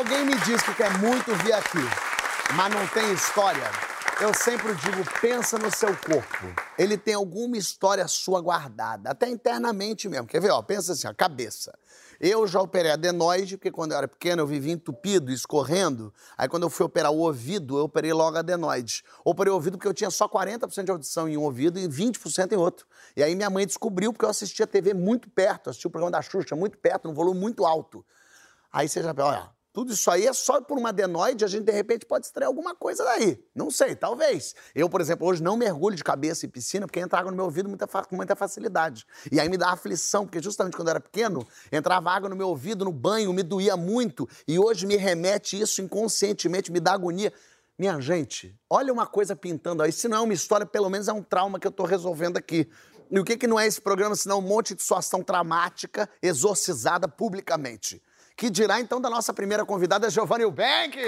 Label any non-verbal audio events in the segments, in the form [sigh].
alguém me diz que quer muito vir aqui, mas não tem história, eu sempre digo, pensa no seu corpo. Ele tem alguma história sua guardada, até internamente mesmo. Quer ver? Ó, pensa assim, a cabeça. Eu já operei adenoide, porque quando eu era pequeno eu vivia entupido, escorrendo. Aí quando eu fui operar o ouvido, eu operei logo adenoide. Operei o ouvido porque eu tinha só 40% de audição em um ouvido e 20% em outro. E aí minha mãe descobriu porque eu assistia TV muito perto, assistia o programa da Xuxa muito perto, num volume muito alto. Aí você já, olha, tudo isso aí é só por uma adenoide, a gente de repente pode extrair alguma coisa daí. Não sei, talvez. Eu, por exemplo, hoje não mergulho de cabeça em piscina porque entra água no meu ouvido muita com muita facilidade. E aí me dá aflição, porque justamente quando eu era pequeno, entrava água no meu ouvido, no banho, me doía muito. E hoje me remete isso inconscientemente, me dá agonia. Minha gente, olha uma coisa pintando aí. Se não é uma história, pelo menos é um trauma que eu estou resolvendo aqui. E o que, que não é esse programa, senão um monte de situação traumática exorcizada publicamente? Que dirá então da nossa primeira convidada, Giovanni Eubank.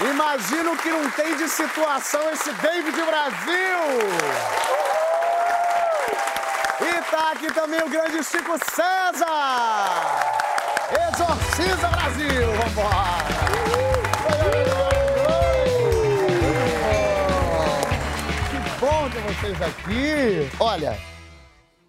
Imagino que não tem de situação esse David Brasil. E tá aqui também o grande Chico César. Exorciza Brasil, vambora. Que bom ter vocês aqui. Olha,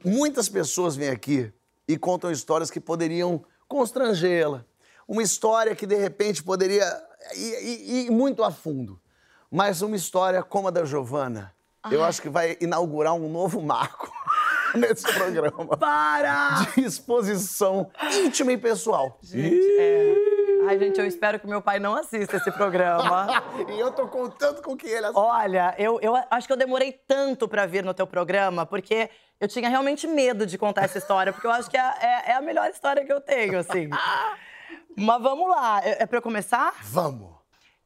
Muitas pessoas vêm aqui e contam histórias que poderiam constrangê-la. Uma história que, de repente, poderia ir, ir, ir, muito a fundo. Mas uma história como a da Giovana, eu acho que vai inaugurar um novo marco [laughs] nesse programa. Para! De exposição íntima e pessoal. Gente, é... Ai, gente, eu espero que meu pai não assista esse programa. [laughs] e eu tô contando com que ele assista. Olha, eu, eu acho que eu demorei tanto pra vir no teu programa, porque eu tinha realmente medo de contar essa história, porque eu acho que é, é, é a melhor história que eu tenho, assim. [laughs] Mas vamos lá. É, é pra eu começar? Vamos.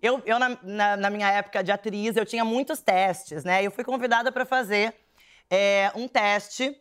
Eu, eu na, na, na, minha época de atriz, eu tinha muitos testes, né? Eu fui convidada para fazer é, um teste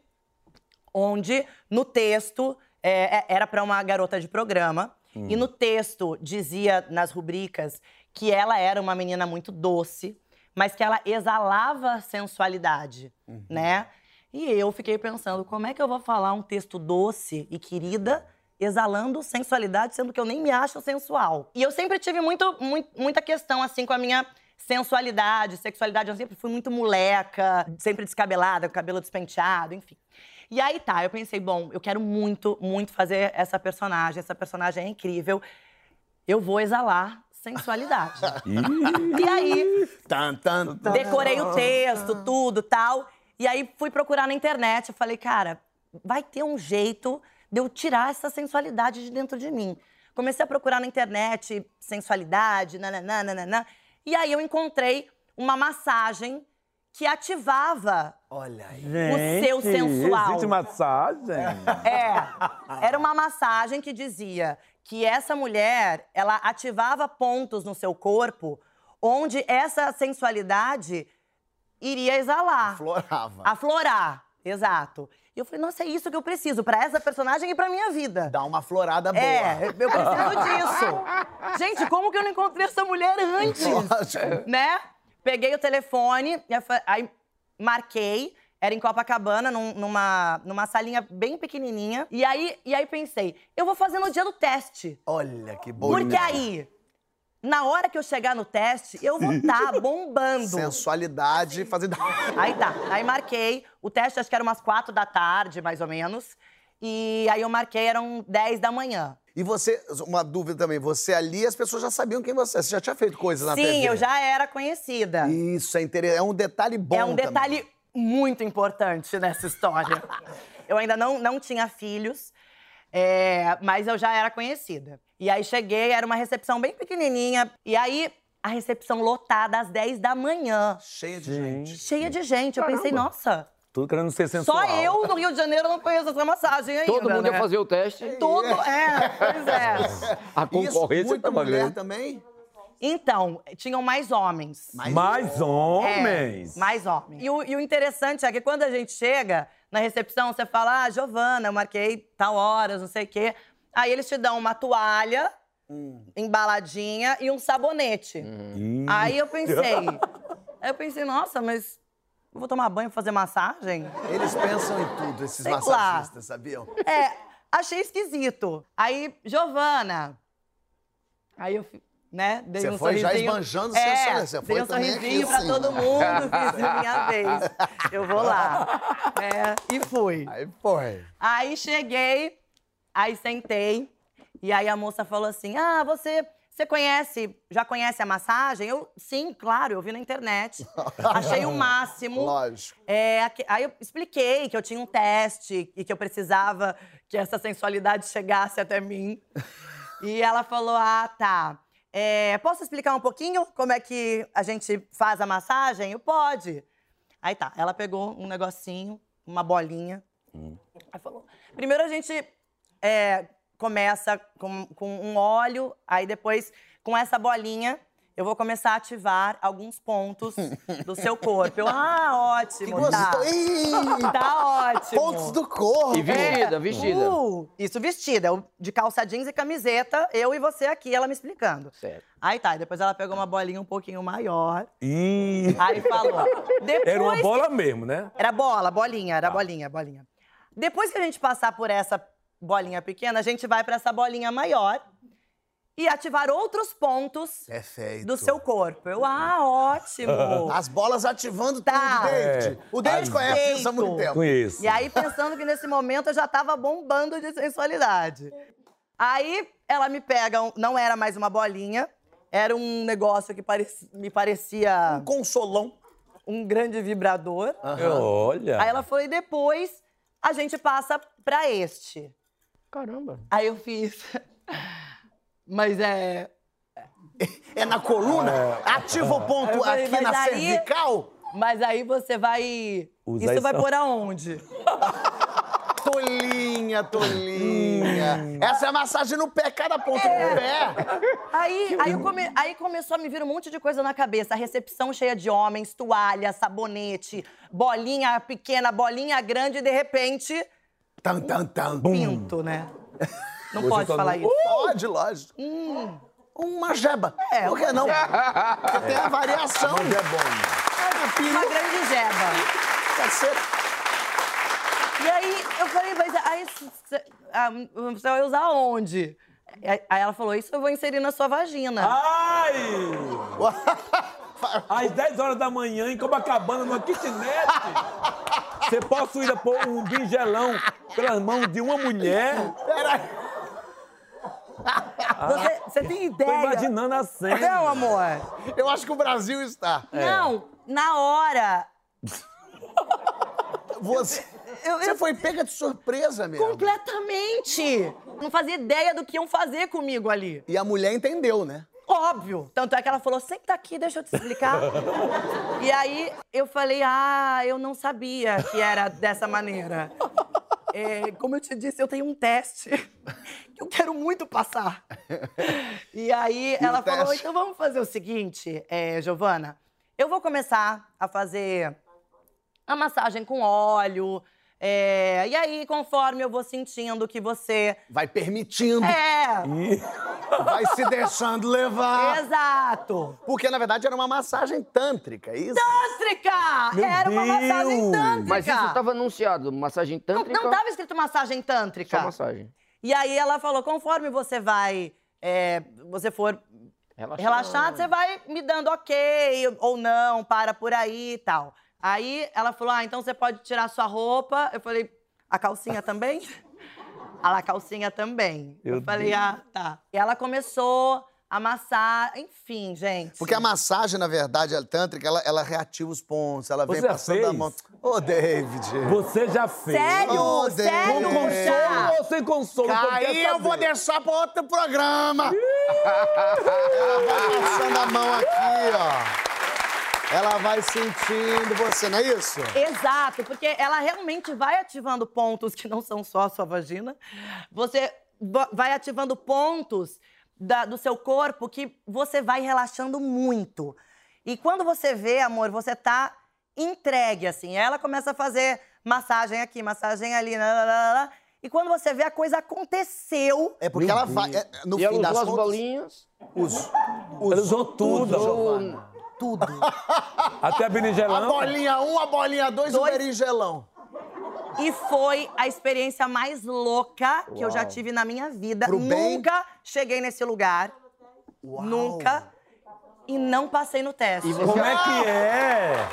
onde, no texto, é, era para uma garota de programa. Hum. E no texto dizia nas rubricas que ela era uma menina muito doce, mas que ela exalava sensualidade, uhum. né? E eu fiquei pensando, como é que eu vou falar um texto doce e querida exalando sensualidade, sendo que eu nem me acho sensual? E eu sempre tive muito, muito muita questão assim com a minha sensualidade, sexualidade. Eu sempre fui muito moleca, sempre descabelada, com cabelo despenteado, enfim. E aí tá, eu pensei, bom, eu quero muito, muito fazer essa personagem. Essa personagem é incrível. Eu vou exalar sensualidade. [laughs] e aí, decorei o texto, tudo, tal. E aí fui procurar na internet. Eu falei, cara, vai ter um jeito de eu tirar essa sensualidade de dentro de mim. Comecei a procurar na internet sensualidade, nananã, nananã. E aí eu encontrei uma massagem que ativava Olha aí. o seu sensual. Existe massagem? É. Era uma massagem que dizia que essa mulher, ela ativava pontos no seu corpo onde essa sensualidade iria exalar. Aflorava. Aflorar, exato. E eu falei, nossa, é isso que eu preciso para essa personagem e pra minha vida. Dá uma florada boa. É, eu preciso disso. Gente, como que eu não encontrei essa mulher antes? Lógico. Né? Peguei o telefone, aí marquei. Era em Copacabana, num, numa, numa salinha bem pequenininha. E aí, e aí pensei, eu vou fazer no dia do teste. Olha que bom. Porque aí, na hora que eu chegar no teste, eu vou estar tá bombando. Sensualidade, fazendo. Aí tá, aí marquei. O teste acho que era umas quatro da tarde, mais ou menos. E aí eu marquei, eram 10 da manhã. E você, uma dúvida também, você ali, as pessoas já sabiam quem você é. Você já tinha feito coisas na Sim, TV? Sim, eu já era conhecida. Isso, é interessante. É um detalhe bom É um detalhe também. muito importante nessa história. eu ainda não, não tinha filhos, é, mas eu já era conhecida. E aí cheguei, era uma recepção bem pequenininha. E aí a recepção lotada às 10 da manhã. Cheia de gente. Cheia de gente. Eu pensei, nossa, Tudo querendo ser sensual. só eu no Rio de Janeiro não conheço essa massagem ainda. Todo mundo né? ia fazer o teste. Todo, é, pois é. [laughs] A Isso, concorrência muita tava mulher grande. também? Então, tinham mais homens. Mais É, homens. mais homens. E o, e o interessante é que quando a gente chega na recepção, você fala, ah, Giovana, eu marquei tal horas, não sei o quê. Aí eles te dão uma toalha embaladinha e um sabonete. Ih. Aí eu pensei, [laughs] aí eu pensei, nossa, mas eu vou tomar banho, fazer massagem? Eles pensam em tudo, esses Sei lá. massagistas, sabiam? É, achei esquisito. Aí, Giovana. Aí eu, né, dei Você um foi já sorrisinho. esbanjando é, seu sorriso. Você foi um também sorrisinho aqui, pra assim. todo mundo, fiz a minha [laughs] vez. Eu vou lá. né, e fui. Aí foi. Aí cheguei, aí sentei, e aí a moça falou assim: Ah, você, você conhece, já conhece a massagem? Eu, sim, claro, eu vi na internet. [laughs] Achei o máximo. Lógico. É, aí eu expliquei que eu tinha um teste e que eu precisava que essa sensualidade chegasse até mim. E ela falou: Ah, tá. É, posso explicar um pouquinho como é que a gente faz a massagem? Eu pode. Aí tá, ela pegou um negocinho, uma bolinha. Aí falou: primeiro a gente é, começa com, com um óleo, aí depois, com essa bolinha, eu vou começar a ativar alguns pontos do seu corpo. Eu, [laughs] ah, ótimo, tá. Gostou? Ih, Tá ótimo. pontos do corpo. E vestida, vestida. Uh, isso vestida, de calça jeans e camiseta, eu e você aqui, ela me explicando. Certo. Aí tá, depois ela pegou uma bolinha um pouquinho maior, Ih. aí falou. Depois Era uma que- bola mesmo, né? Era bola, bolinha, Tá. era bolinha, bolinha. Depois que a gente passar por essa bolinha pequena, a gente vai pra essa bolinha maior e ativar outros pontos Perfeito. do seu corpo. Eu, ah, ótimo. [laughs] As bolas ativando Tá. tudo, David. É. O David conhece isso há muito tempo. Conheço. E aí, pensando que nesse momento eu já tava bombando de sensualidade. Aí ela me pega, não era mais uma bolinha, era um negócio que pareci- me parecia Um consolão. um grande vibrador. Olha. Aí ela falou, e depois a gente passa pra este. Caramba. Aí eu fiz. [laughs] Mas é. É na coluna? Ativa o ponto falei, aqui na aí- cervical? Mas aí você vai. Usa isso isso. vai por aonde? [laughs] Tolinha, tolinha. Essa é a massagem no pé, cada ponto É. no pé. Aí, aí, come- aí começou a me vir um monte de coisa na cabeça. A recepção cheia de homens, toalha, sabonete, bolinha pequena, bolinha grande, e de repente, Tan, tan, tan. pinto, né? [laughs] Não Você pode só falar não- isso. Pode, lógico. Uma jeba. É, Por que não? Porque tem a variação. Mas é bom. Uma grande jeba. Caceta. E aí eu falei, mas aí cê- você vai usar onde? Aí aí ela falou, isso eu vou inserir na sua vagina. Ai! [laughs] Às 10 horas da manhã, em Copacabana, numa kitnet. [laughs] Você possuída por um bingelão pelas mãos de uma mulher. Peraí. Você, você tem Tô ideia? imaginando a cena. Não, amor. Eu acho que o Brasil está. Não, na hora. Você, Eu- você eu- foi pega de surpresa mesmo. Completamente. Não fazia ideia do que iam fazer comigo ali. E a mulher entendeu, né? Óbvio. Tanto é que ela falou: senta aqui, deixa eu te explicar. [laughs] e aí eu falei: ah, eu não sabia que era dessa maneira. É, como eu te disse, eu tenho um teste [laughs] que eu quero muito passar. E aí ela o falou: então vamos fazer o seguinte, é, Giovana. Eu vou começar a fazer a massagem com óleo. É, e aí, conforme eu vou sentindo que você. Vai permitindo, É! vai se deixando levar. Exato! Porque, na verdade, era uma massagem tântrica, é isso? Tântrica! Meu Era uma massagem Deus! tântrica! Mas isso estava anunciado, massagem Não, tântrica. não tava escrito massagem tântrica. Só massagem. E aí ela falou: conforme você vai. é, você for Relaxado. relaxado, você vai me dando ok ou não, para por aí e tal. Aí ela falou: ah, então você pode tirar sua roupa. Eu falei: a calcinha também? [laughs] Ah, a calcinha também. Meu eu falei: ah, tá. E ela começou a massagem, enfim, gente. Porque a massagem, na verdade, a tântrica, ela, ela reativa os pontos, ela vem Você já passando a fez? mão. Ô, David. Você já fez. Sério? Oh, sério? Deus. Com consolo ou sem consolo? Aí eu vou deixar pra outro programa. Ela vai passando a mão aqui, ó. Ela vai sentindo você, não é isso? Exato, porque ela realmente vai ativando pontos que não são só a sua vagina. Você va- vai ativando pontos da- do seu corpo que você vai relaxando muito. E quando você vê, amor, você tá entregue, assim. Ela começa a fazer massagem aqui, massagem ali, lá, lá, lá, lá. e quando você vê, a coisa aconteceu. É porque ela vai. é, no E ela fim das usou as contas. bolinhas. Uso. Ela usou tudo. usou- Tudo. [laughs] Até a A berinjelão. bolinha 1, um, a bolinha 2 e o berinjelão. E foi a experiência mais louca que eu já Uau. tive na minha vida. Pro bem? Nunca cheguei nesse lugar. Uau. Nunca. E não passei no teste. E você- Como é que é?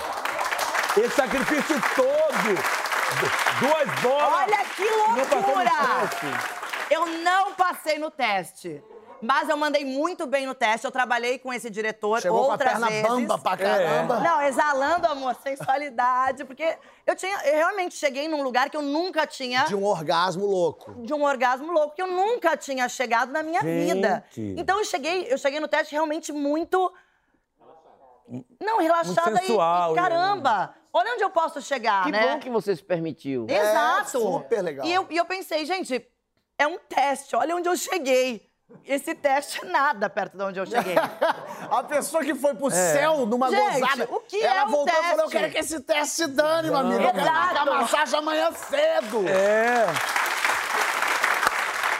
Esse sacrifício todo. Du- Duas bolas. Olha que Não loucura! teste. Eu não passei no teste. Mas eu mandei muito bem no teste. Eu trabalhei com esse diretor Chegou com a outras perna vezes. bamba pra caramba. Não, exalando, amor, sensualidade. Porque eu tinha. Eu realmente cheguei num lugar que eu nunca tinha. De um orgasmo louco. de um orgasmo louco que eu nunca tinha chegado na minha vida. Gente. Então eu cheguei, eu cheguei no teste realmente muito não relaxada Muito e- sensual, e, né? caramba. Olha onde eu posso chegar, Que né? bom que você se permitiu. Exato. É, super legal. E eu, e eu pensei, gente, é um teste. Olha onde eu cheguei. Esse teste é nada perto de onde eu cheguei. [laughs] A pessoa que foi pro céu numa Gente, gozada. o que ela é voltou e falou: Eu quero que esse teste se dane, meu amigo. Eu quero marcar massagem amanhã cedo. É.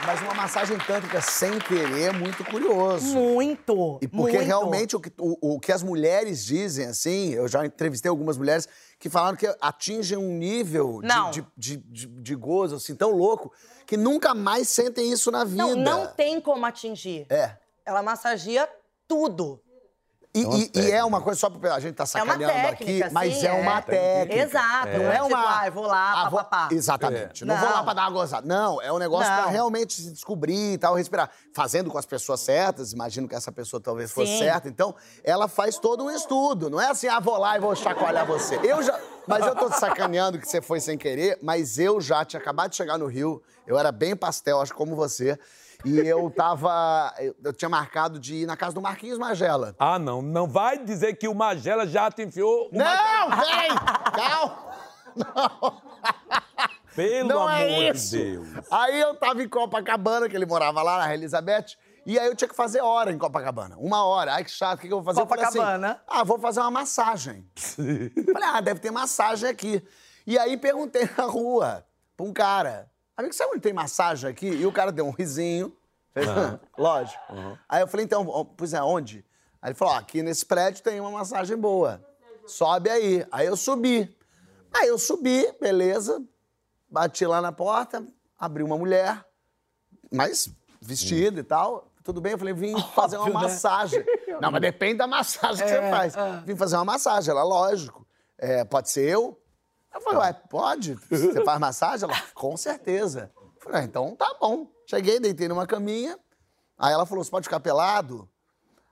Mas uma massagem tântrica sem querer é muito curioso. muito. E porque muito. realmente o que, o, o que as mulheres dizem, assim, eu já entrevistei algumas mulheres que falaram que atingem um nível de, de, de, de gozo, assim, tão louco, que nunca mais sentem isso na vida. Não, não tem como atingir. É. Ela massagia tudo. E, uma e- e é uma coisa, só pra a gente tá É uma sacaneando técnica, aqui, mas sim, é uma é. técnica. Exato. Não é uma. Tipo, vou lá, Ah, pá, vou- pá, pá. Exatamente. Não. Não. vou lá pra dar uma gozada. Não, é um negócio Não. pra realmente se descobrir e tal, respirar. Fazendo com as pessoas certas, imagino que essa pessoa talvez fosse Sim. certa. Então, ela faz todo um estudo. Não é assim, ah, vou lá e vou chacoalhar você. Eu já. Mas eu tô te sacaneando que você foi sem querer, mas eu já tinha acabado de chegar no Rio, eu era bem pastel, acho como você. E eu tava. Eu, tinha marcado de ir na casa do Marquinhos Magela. Ah, não. Não vai dizer que o Magela já te enfiou. Não, vem! Calma! Não! Pelo Não amor é de Deus. Aí eu tava em Copacabana, que ele morava lá na Elizabeth, e aí eu tinha que fazer hora em Copacabana. Uma hora. Ai, que chato, o que, que eu vou fazer? Eu falei Copacabana. Assim, ah, vou fazer uma massagem. [laughs] falei, ah, deve ter massagem aqui. E aí perguntei na rua pra um cara, amigo, sabe onde tem massagem aqui? E o cara deu um risinho. Fez, [laughs] lógico. Aí eu falei, então, pois é, onde? Aí ele falou, ó, aqui nesse prédio tem uma massagem boa. Sobe aí. Aí eu subi. Aí eu subi, beleza. Bati lá na porta, abri uma mulher, mas vestida e tal. Tudo bem? Eu falei, vim [laughs] fazer uma né? massagem. [laughs] Não, mas depende da massagem que você faz. Vim fazer uma massagem, ela, lógico. É, pode ser eu? Eu falei, ué, pode? Você faz massagem? Ela, com certeza. Eu falei, ah, então tá bom. Cheguei, deitei numa caminha. Aí ela falou, você pode ficar pelado?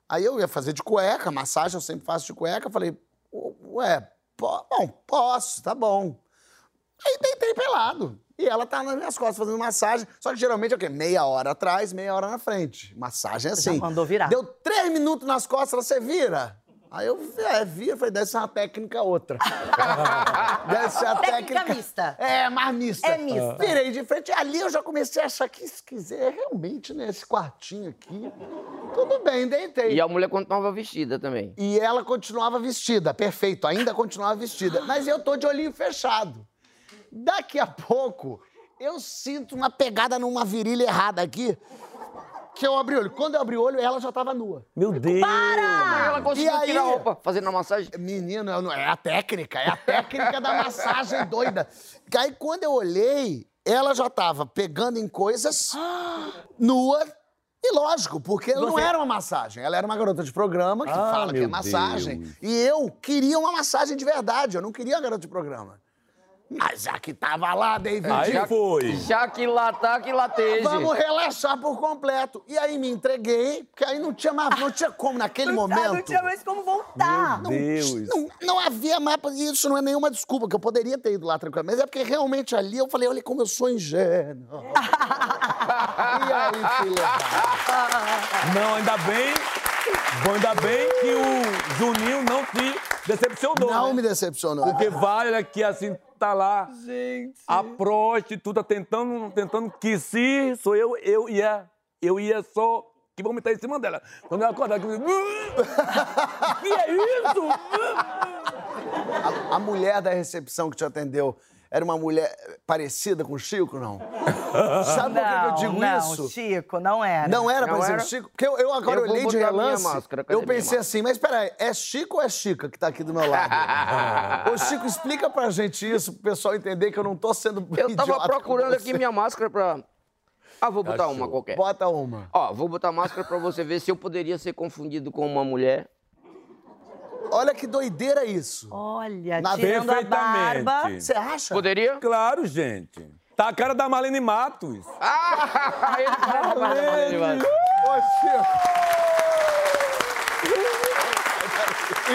Aí eu ia fazer de cueca, massagem eu sempre faço de cueca. Eu falei, ué, po- bom, posso, tá bom. Aí deitei pelado. E ela tá nas minhas costas fazendo massagem. Só que geralmente é o quê? Meia hora atrás, meia hora na frente. Massagem é assim. mandou virar. Deu três minutos nas costas, ela, você vira? Aí eu é, vira, falei, deve ser uma técnica outra. [laughs] deve ser a Técnica técnica. mista. É, mais mista. É mista. Virei de frente. Ali eu já comecei a achar que se quiser, realmente, nesse quartinho aqui. Tudo bem, deitei. E a mulher continuava vestida também. E ela continuava vestida, perfeito, ainda continuava vestida. Mas eu tô de olhinho fechado. Daqui a pouco, eu sinto uma pegada numa virilha errada aqui, que eu abri o olho. Quando eu abri o olho, ela já tava nua. Meu Deus. Mas ela conseguiu E aí? tirar a roupa fazendo a massagem. Menino, é a técnica, é a técnica da massagem [laughs] doida. Que Aí quando eu olhei, ela já tava pegando em coisas [gasps] nua. E lógico, porque não era uma massagem. Ela era uma garota de programa que Ah, fala que é massagem. Deus. E eu queria uma massagem de verdade, eu não queria uma garota de programa. Mas já que tava lá, David, Aí foi. Já que lá tá, que lá esteja. vamos relaxar por completo. E aí me entreguei, porque aí não tinha mais, não tinha como naquele Ah, momento. não tinha mais como voltar. Meu Deus. Não, não havia mapa, e isso não é nenhuma desculpa, que eu poderia ter ido lá tranquilamente, mas é porque realmente ali eu falei, olha como eu sou ingênuo. [laughs] e aí, fui levar. Não, ainda bem. Ainda bem que o Juninho não te decepcionou. Não né? me decepcionou. Porque vale aqui assim, tá lá. Gente. A prostituta tentando, tentando que se sou eu, eu ia. Eu ia só que vomitar em cima dela. Quando ela acordar, que eu que é isso? A, a mulher da recepção que te atendeu era uma mulher parecida com o Chico, não? [laughs] Sabe por que eu digo não, isso? Chico, não era. Não era Não parecida era? com o Chico? Porque eu, eu agora Eu olhei de relance, máscara, eu pensei assim, mas peraí, é Chico ou é Chica que tá aqui do meu lado? [laughs] Ô, Chico, explica pra gente isso, pro pessoal entender que eu não tô sendo Eu tava procurando aqui minha máscara pra. Ah, vou botar Achou. uma qualquer. Bota uma. Ó, vou botar máscara pra você ver se eu poderia ser confundido com uma mulher. Olha que doideira isso. Olha, Na- tirando a Perfeitamente. barba. Você acha? Poderia? Claro, gente. Tá a cara da Marlene Matos. Ah, ele mais da Marlene Matos.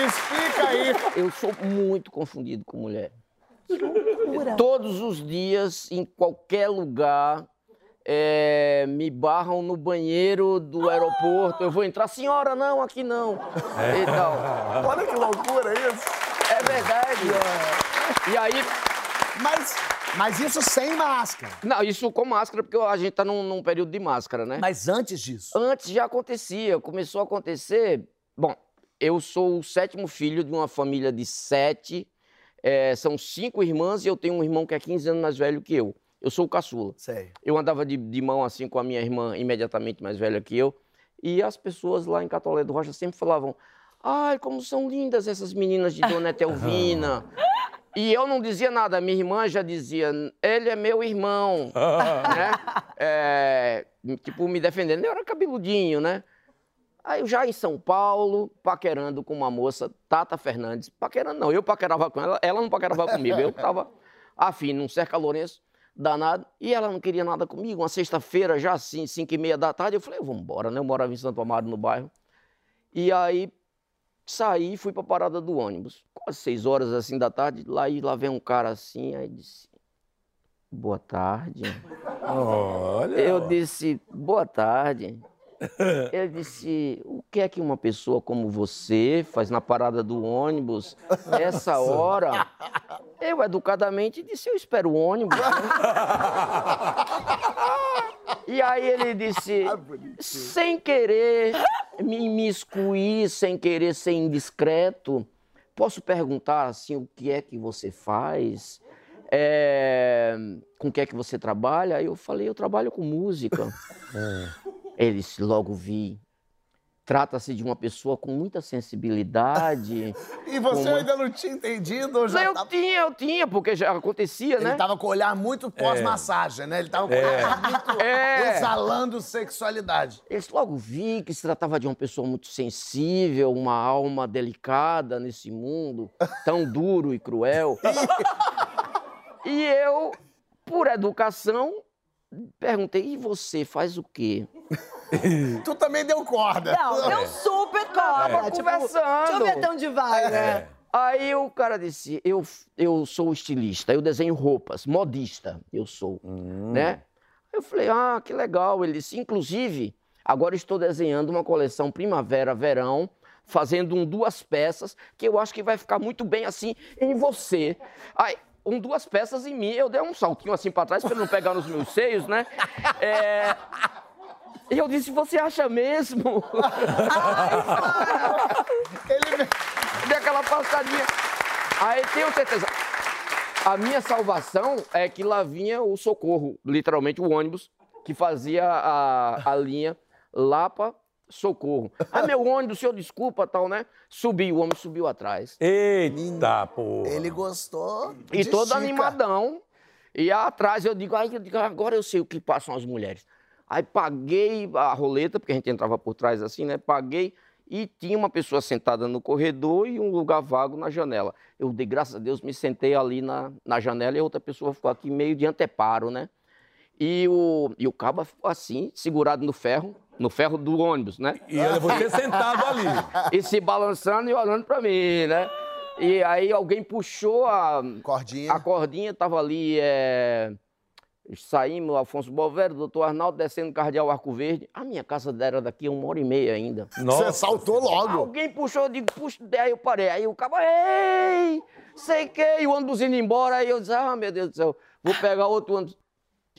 Explica aí. Eu sou muito confundido com mulher. Todos os dias, em qualquer lugar, é, me barram no banheiro do aeroporto. Eu vou entrar, senhora, não, aqui não. E tal. [laughs] Olha que loucura isso. É verdade. E aí, Mas, mas isso sem máscara. não, isso com máscara, porque a gente tá num, num período de máscara, né? Mas antes disso. Antes já acontecia, começou a acontecer. Bom, eu sou o sétimo filho de uma família de sete. é, são cinco irmãs e eu tenho um irmão que é 15 anos mais velho que eu. Eu sou o caçula. Sei. Eu andava de, de mão assim com a minha irmã imediatamente mais velha que eu. E as pessoas lá em Catolé do Rocha sempre falavam: Ai, como são lindas essas meninas de Dona Etelvina. [laughs] E eu não dizia nada, minha irmã já dizia, ele é meu irmão, [laughs] né? É, tipo, me defendendo. Eu era cabeludinho, né? Aí eu já em São Paulo, paquerando com uma moça, Tata Fernandes. Paquerando não, eu paquerava com ela, ela não paquerava comigo. Eu tava afim, num cerca Lourenço, danado. E ela não queria nada comigo. Uma sexta-feira, já assim, cinco e meia da tarde, eu falei, vamos embora, né? Eu morava em Santo Amaro, no bairro. E aí saí e fui pra parada do ônibus. Quase seis horas assim da tarde, lá e lá vem um cara assim, aí disse, boa tarde. Olha. Eu disse, boa tarde. Ele disse, o que é que uma pessoa como você faz na parada do ônibus essa hora? Eu, educadamente, disse, eu espero o ônibus. né?" [laughs] E aí ele disse, sem querer me imiscuir, sem querer ser indiscreto, posso perguntar assim, o que é que você faz? É, com o que é que você trabalha? Aí eu falei, eu trabalho com música. Ele disse, logo vi. Trata-se de uma pessoa com muita sensibilidade. [laughs] E você Como- ainda não tinha entendido? ou Já eu tava- tinha, eu tinha, porque já acontecia, Ele né? tava com o olhar muito pós-massagem, né? Ele tava com o olhar [laughs] muito É. exalando sexualidade. Eu logo vi que se tratava de uma pessoa muito sensível, uma alma delicada nesse mundo tão duro e cruel. [laughs] e eu, por educação, perguntei: e você faz o quê? [laughs] Tu também deu corda. Não, deu super corda. Tava tipo, conversando. Deixa eu ver onde vai, né? Aí o cara disse: eu, eu sou estilista, eu desenho roupas, modista, eu sou, né? Eu falei: ah, que legal. Ele disse: inclusive, agora estou desenhando uma coleção primavera-verão, fazendo um duas peças, que eu acho que vai ficar muito bem assim em você. Aí, um duas peças em mim, eu dei um saltinho assim para trás para não pegar nos meus seios, né? É, E eu disse: você acha mesmo? Ele... Dei aquela passadinha. Aí tenho certeza. A minha salvação é que lá vinha o socorro, literalmente o ônibus, que fazia a, a linha Lapa Socorro. Ah, meu ônibus, senhor, desculpa, tal, né? Subiu, o homem subiu atrás. Eita, pô. Ele gostou. E todo Chica. animadão. E atrás eu digo, ai, eu digo, agora eu sei o que passam as mulheres. Aí paguei a roleta, porque a gente entrava por trás assim, né? Paguei e tinha uma pessoa sentada no corredor e um lugar vago na janela. Eu, de graças a Deus, me sentei ali na, na janela e a outra pessoa ficou aqui meio de anteparo, né? E o, e o cabo ficou assim, segurado no ferro, no ferro do ônibus, né? E era você sentado ali. [laughs] E se balançando e olhando pra mim, né? E aí alguém puxou a, Cordinha. a cordinha, tava ali, é... saímos, Afonso Bovero, doutor Arnaldo, descendo Cardeal Arco Verde. A minha casa era daqui a uma hora e meia ainda. Você saltou logo. Alguém puxou, eu digo, puxa, aí eu parei. Aí o cabo, ei, sei que, e o ônibus indo embora. Aí eu disse, ah, meu Deus do céu, vou pegar outro ônibus.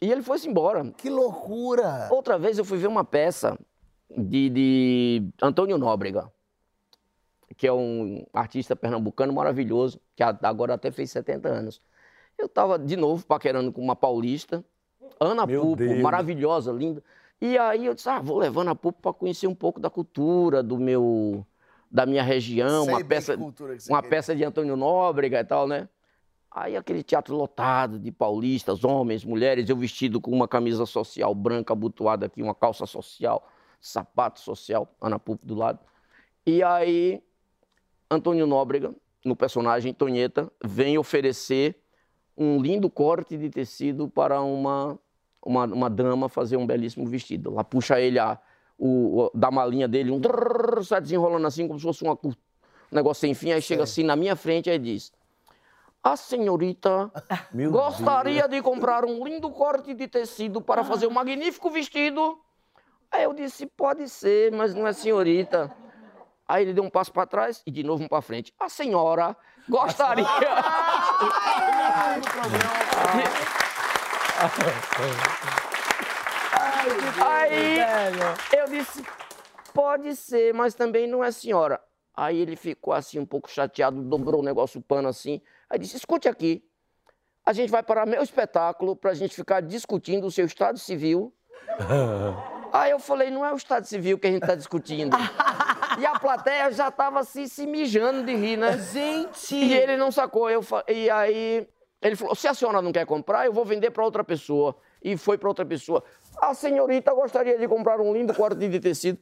E ele foi-se embora. Que loucura. Outra vez eu fui ver uma peça de, de Antônio Nóbrega, que é um artista pernambucano maravilhoso, que agora até fez 70 anos. Eu estava de novo paquerando com uma paulista, Ana Meu Pupo, Deus. maravilhosa, linda. E aí eu disse, ah, vou levando a Pupo para conhecer um pouco da cultura do meu, da minha região, Sei uma peça, uma queria. peça de Antônio Nóbrega e tal, né? Aí aquele teatro lotado de paulistas, homens, mulheres, eu vestido com uma camisa social branca abotoada aqui, uma calça social, sapato social, Ana Pupo do lado. E aí Antônio Nóbrega, no personagem Tonheta, vem oferecer um lindo corte de tecido para uma, uma, uma dama fazer um belíssimo vestido. Lá puxa ele a, o, da malinha dele, um drrr, sai desenrolando assim, como se fosse uma, um negócio sem fim, aí chega assim na minha frente e diz: A senhorita [laughs] Meu gostaria de comprar um lindo corte de tecido para fazer um magnífico vestido? Aí eu disse: Pode ser, mas não é senhorita. Aí ele deu um passo para trás e de novo um para frente. A senhora gostaria. [laughs] Aí eu disse, pode ser, mas também não é senhora. Aí ele ficou assim um pouco chateado, dobrou o negócio o pano assim. Aí disse, escute aqui, a gente vai parar meu espetáculo para a gente ficar discutindo o seu estado civil. [laughs] Aí eu falei, não é o estado civil que a gente está discutindo. e a plateia já estava assim, se mijando de rir, né? Gente! E ele não sacou. Eu, fa- e aí ele falou: se a senhora não quer comprar, eu vou vender para outra pessoa. E foi para outra pessoa. A senhorita gostaria de comprar um lindo corte de tecido.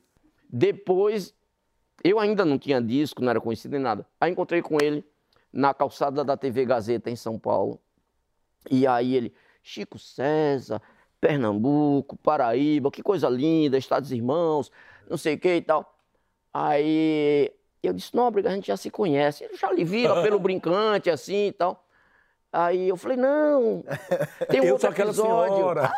Depois, eu ainda não tinha disco, não era conhecido nem nada. Aí encontrei com ele na calçada da TV Gazeta em São Paulo. E aí ele, Chico César, Pernambuco, Paraíba, que coisa linda, Estados Irmãos, não sei o que e tal. Aí eu disse, Nóbrega, a gente já se conhece. Ele já lhe vira pelo [laughs] brincante, assim e tal. Aí eu falei, não, [laughs] tem um Eu outro sou aquela episódio. senhora.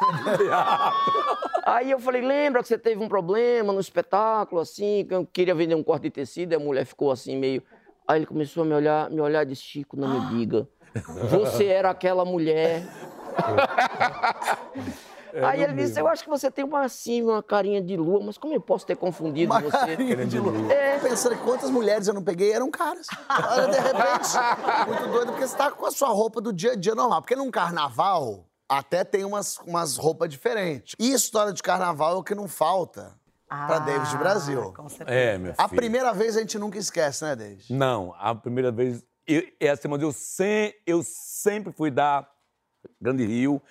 [laughs] Aí eu falei, lembra que você teve um problema no espetáculo, assim, que eu queria vender um corte de tecido, e a mulher ficou assim, meio... Aí ele começou a me olhar, me olhar e disse, Chico, não me diga, [gasps] você era aquela mulher. [laughs] Aí ele disse, eu acho que você tem uma, assim, uma carinha de lua, mas como eu posso ter confundido Uma você? carinha de lua. É. Pensando que quantas mulheres eu não peguei eram caras. Olha, de repente, doido, porque você tá com a sua roupa do dia a dia normal. Porque num carnaval, até tem umas, umas roupas diferentes. E história de carnaval é o que não falta pra David Brasil. Ah, Com certeza. É, meu filho. A primeira vez a gente nunca esquece, né, David? Não, a primeira vez. Eu, é assim, mas eu, sem, eu sempre fui da Grande Rio.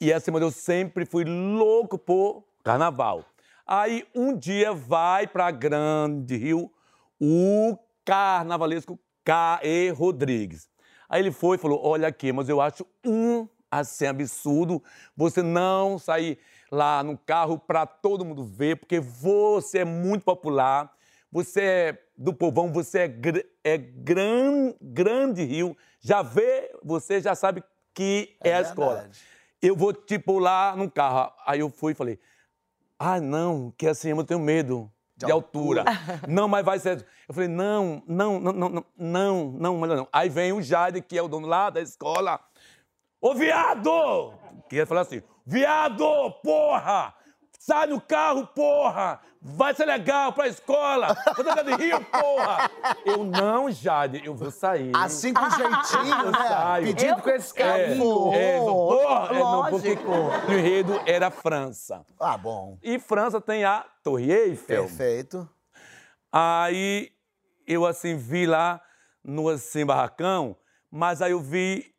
E assim, mas eu sempre fui louco por carnaval. Aí um dia vai pra Grande Rio o carnavalesco K.E. Rodrigues. Aí ele foi e falou: Olha aqui, mas eu acho um assim absurdo você não sair lá no carro pra todo mundo ver, porque você é muito popular, você é do povão, você é, gr é gran grande Rio, já vê, você já sabe que é, É a escola. Eu vou, tipo, lá no carro. Aí eu fui e falei, ah, não, que assim, eu tenho medo De altura. não, mas vai ser. Eu falei, não, não, não, não, não, não, melhor não. Aí vem o Jade, que é o dono lá da escola. Ô, viado! Que ia falar assim, viado, porra! Sai do carro, porra! Vai ser legal pra escola! Você tá de Rio, porra! Eu não, Jade, eu vou sair. Assim com jeitinho, né? saio. Pedindo Eu- com esse carinho. Oh, É, porra, é, não, porque o enredo era França. Ah, bom. E França tem a Torre Eiffel. Perfeito. Aí eu assim vi lá no assim barracão, mas aí eu vi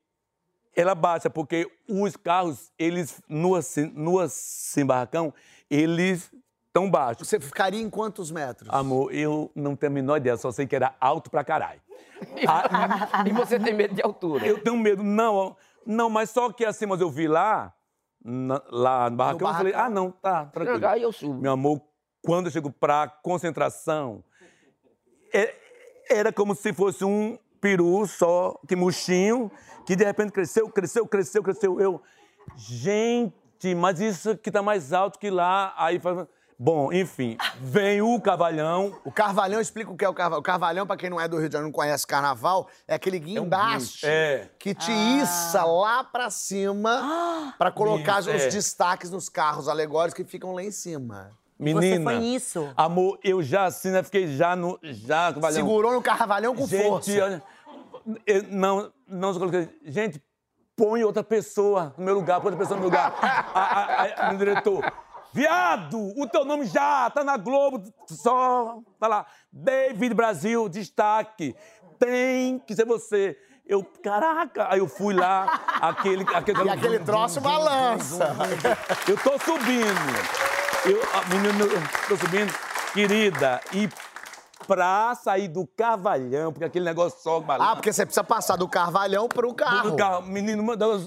ela baixa porque os carros eles no assim, no assim barracão eles tão baixo. Você ficaria em quantos metros? Amor, eu não tenho a menor ideia, só sei que era alto pra caralho. [laughs] Ah, E você tem medo de altura? eu tenho medo, não, não, mas só que assim, mas eu vi lá, na- lá no barracão, eu falei, ah, não, tá, tranquilo. Aí eu subo. Meu amor, quando eu chego pra concentração, é- era como se fosse um peru só, que murchinho, que de repente cresceu, cresceu, cresceu, cresceu. Eu, gente, mas isso aqui tá mais alto que lá. Aí, fala- bom, enfim, vem o cavalhão. O carvalhão, explica o que é o carvalhão. O carvalhão, pra quem não é do Rio de Janeiro, não conhece carnaval, é aquele guindaste É. que te issa lá pra cima pra colocar Isso, os é. destaques nos carros alegóricos que ficam lá em cima. Menina. foi nisso? Amor, eu já assim, né? Fiquei já no. Já, cavalhão. Segurou no carvalhão com Gente, força. olha, eu não, não se coloquei. Gente, põe outra pessoa no meu lugar, põe outra pessoa no meu lugar. [laughs] a, a, diretor, viado, o teu nome já tá na Globo, só tá lá. David Brasil, destaque. Tem que ser você. Eu, caraca, aí eu fui lá, aquele. aquele E aquele troço balança. eu tô subindo. Eu, a menina, eu tô subindo. Querida, e pra sair do cavalhão, porque aquele negócio só balança. Ah, porque você precisa passar do carvalhão pro carro. No carro, menino, mandava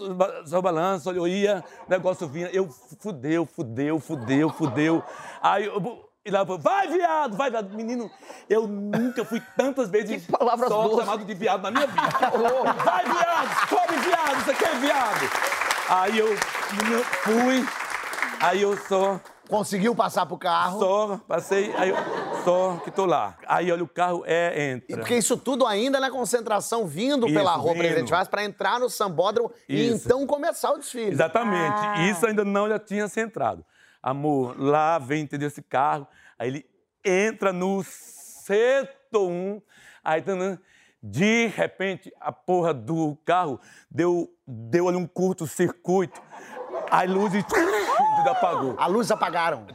só balança, eu ia, o negócio vinha, eu fudeu, fudeu, fudeu, fudeu. Aí eu. E lá, eu, vai, viado, vai, viado. Menino, eu nunca fui tantas vezes Que palavras só chamado de viado na minha vida. [laughs] vai, viado, come viado, você quer viado. Aí eu fui, aí eu só Conseguiu passar pro carro. só, passei, aí eu, só que tô lá. Aí, olha, o carro é, E entra. Porque isso tudo ainda na concentração, vindo pela Isso, rua vindo. Presidente Vargas pra entrar no sambódromo e Isso. então começar o desfile. Exatamente. Ah. Isso ainda não já tinha centrado. Amor, lá vem, entendeu, esse carro, aí ele entra no setor 1, aí tá, de repente a porra do carro deu, deu ali um curto-circuito, aí luzes [laughs] apagou. A luz apagaram.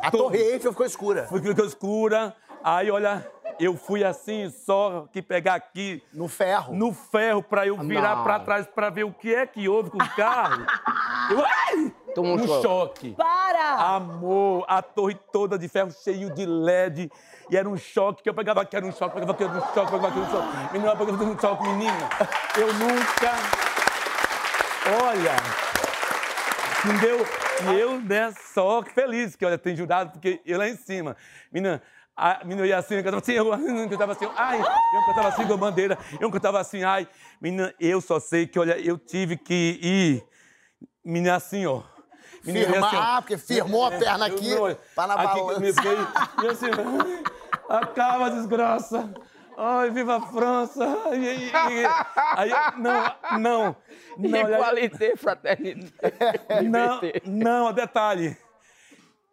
A Todo. Torre Eiffel ficou escura. Foi ficou escura, aí olha, eu fui assim, só que pegar aqui No ferro. no ferro pra eu virar Não. pra trás pra ver o que é que houve com o carro. [laughs] Eu, ai! Tomou um um choque. choque. Para! Amor, a torre toda de ferro cheio de LED. E era um choque que eu pegava aqui, era um choque, pegava aqui, era um choque, pegava aqui, era um choque. Menina, eu pegava um choque, menina. Eu nunca. Olha. Entendeu? E eu, né, só que feliz que, olha, tem jurado, porque eu lá em cima. Menina, a menina ia assim, eu cantava assim, eu [laughs] eu cantava assim, ai, eu cantava assim com a bandeira, eu cantava assim, ai. Menina, eu só sei que, olha, eu tive que ir, menina, assim, ó. Menina, Firmar, assim, ó. porque firmou a perna aqui, Eu- eu- tá na aqui balança. me veio, e assim, [laughs] acaba a desgraça. Ai, viva a França! Ai, ai, ai, ai, não, não. [laughs] [laughs] não Igualité, fraternidade. não, não, detalhe.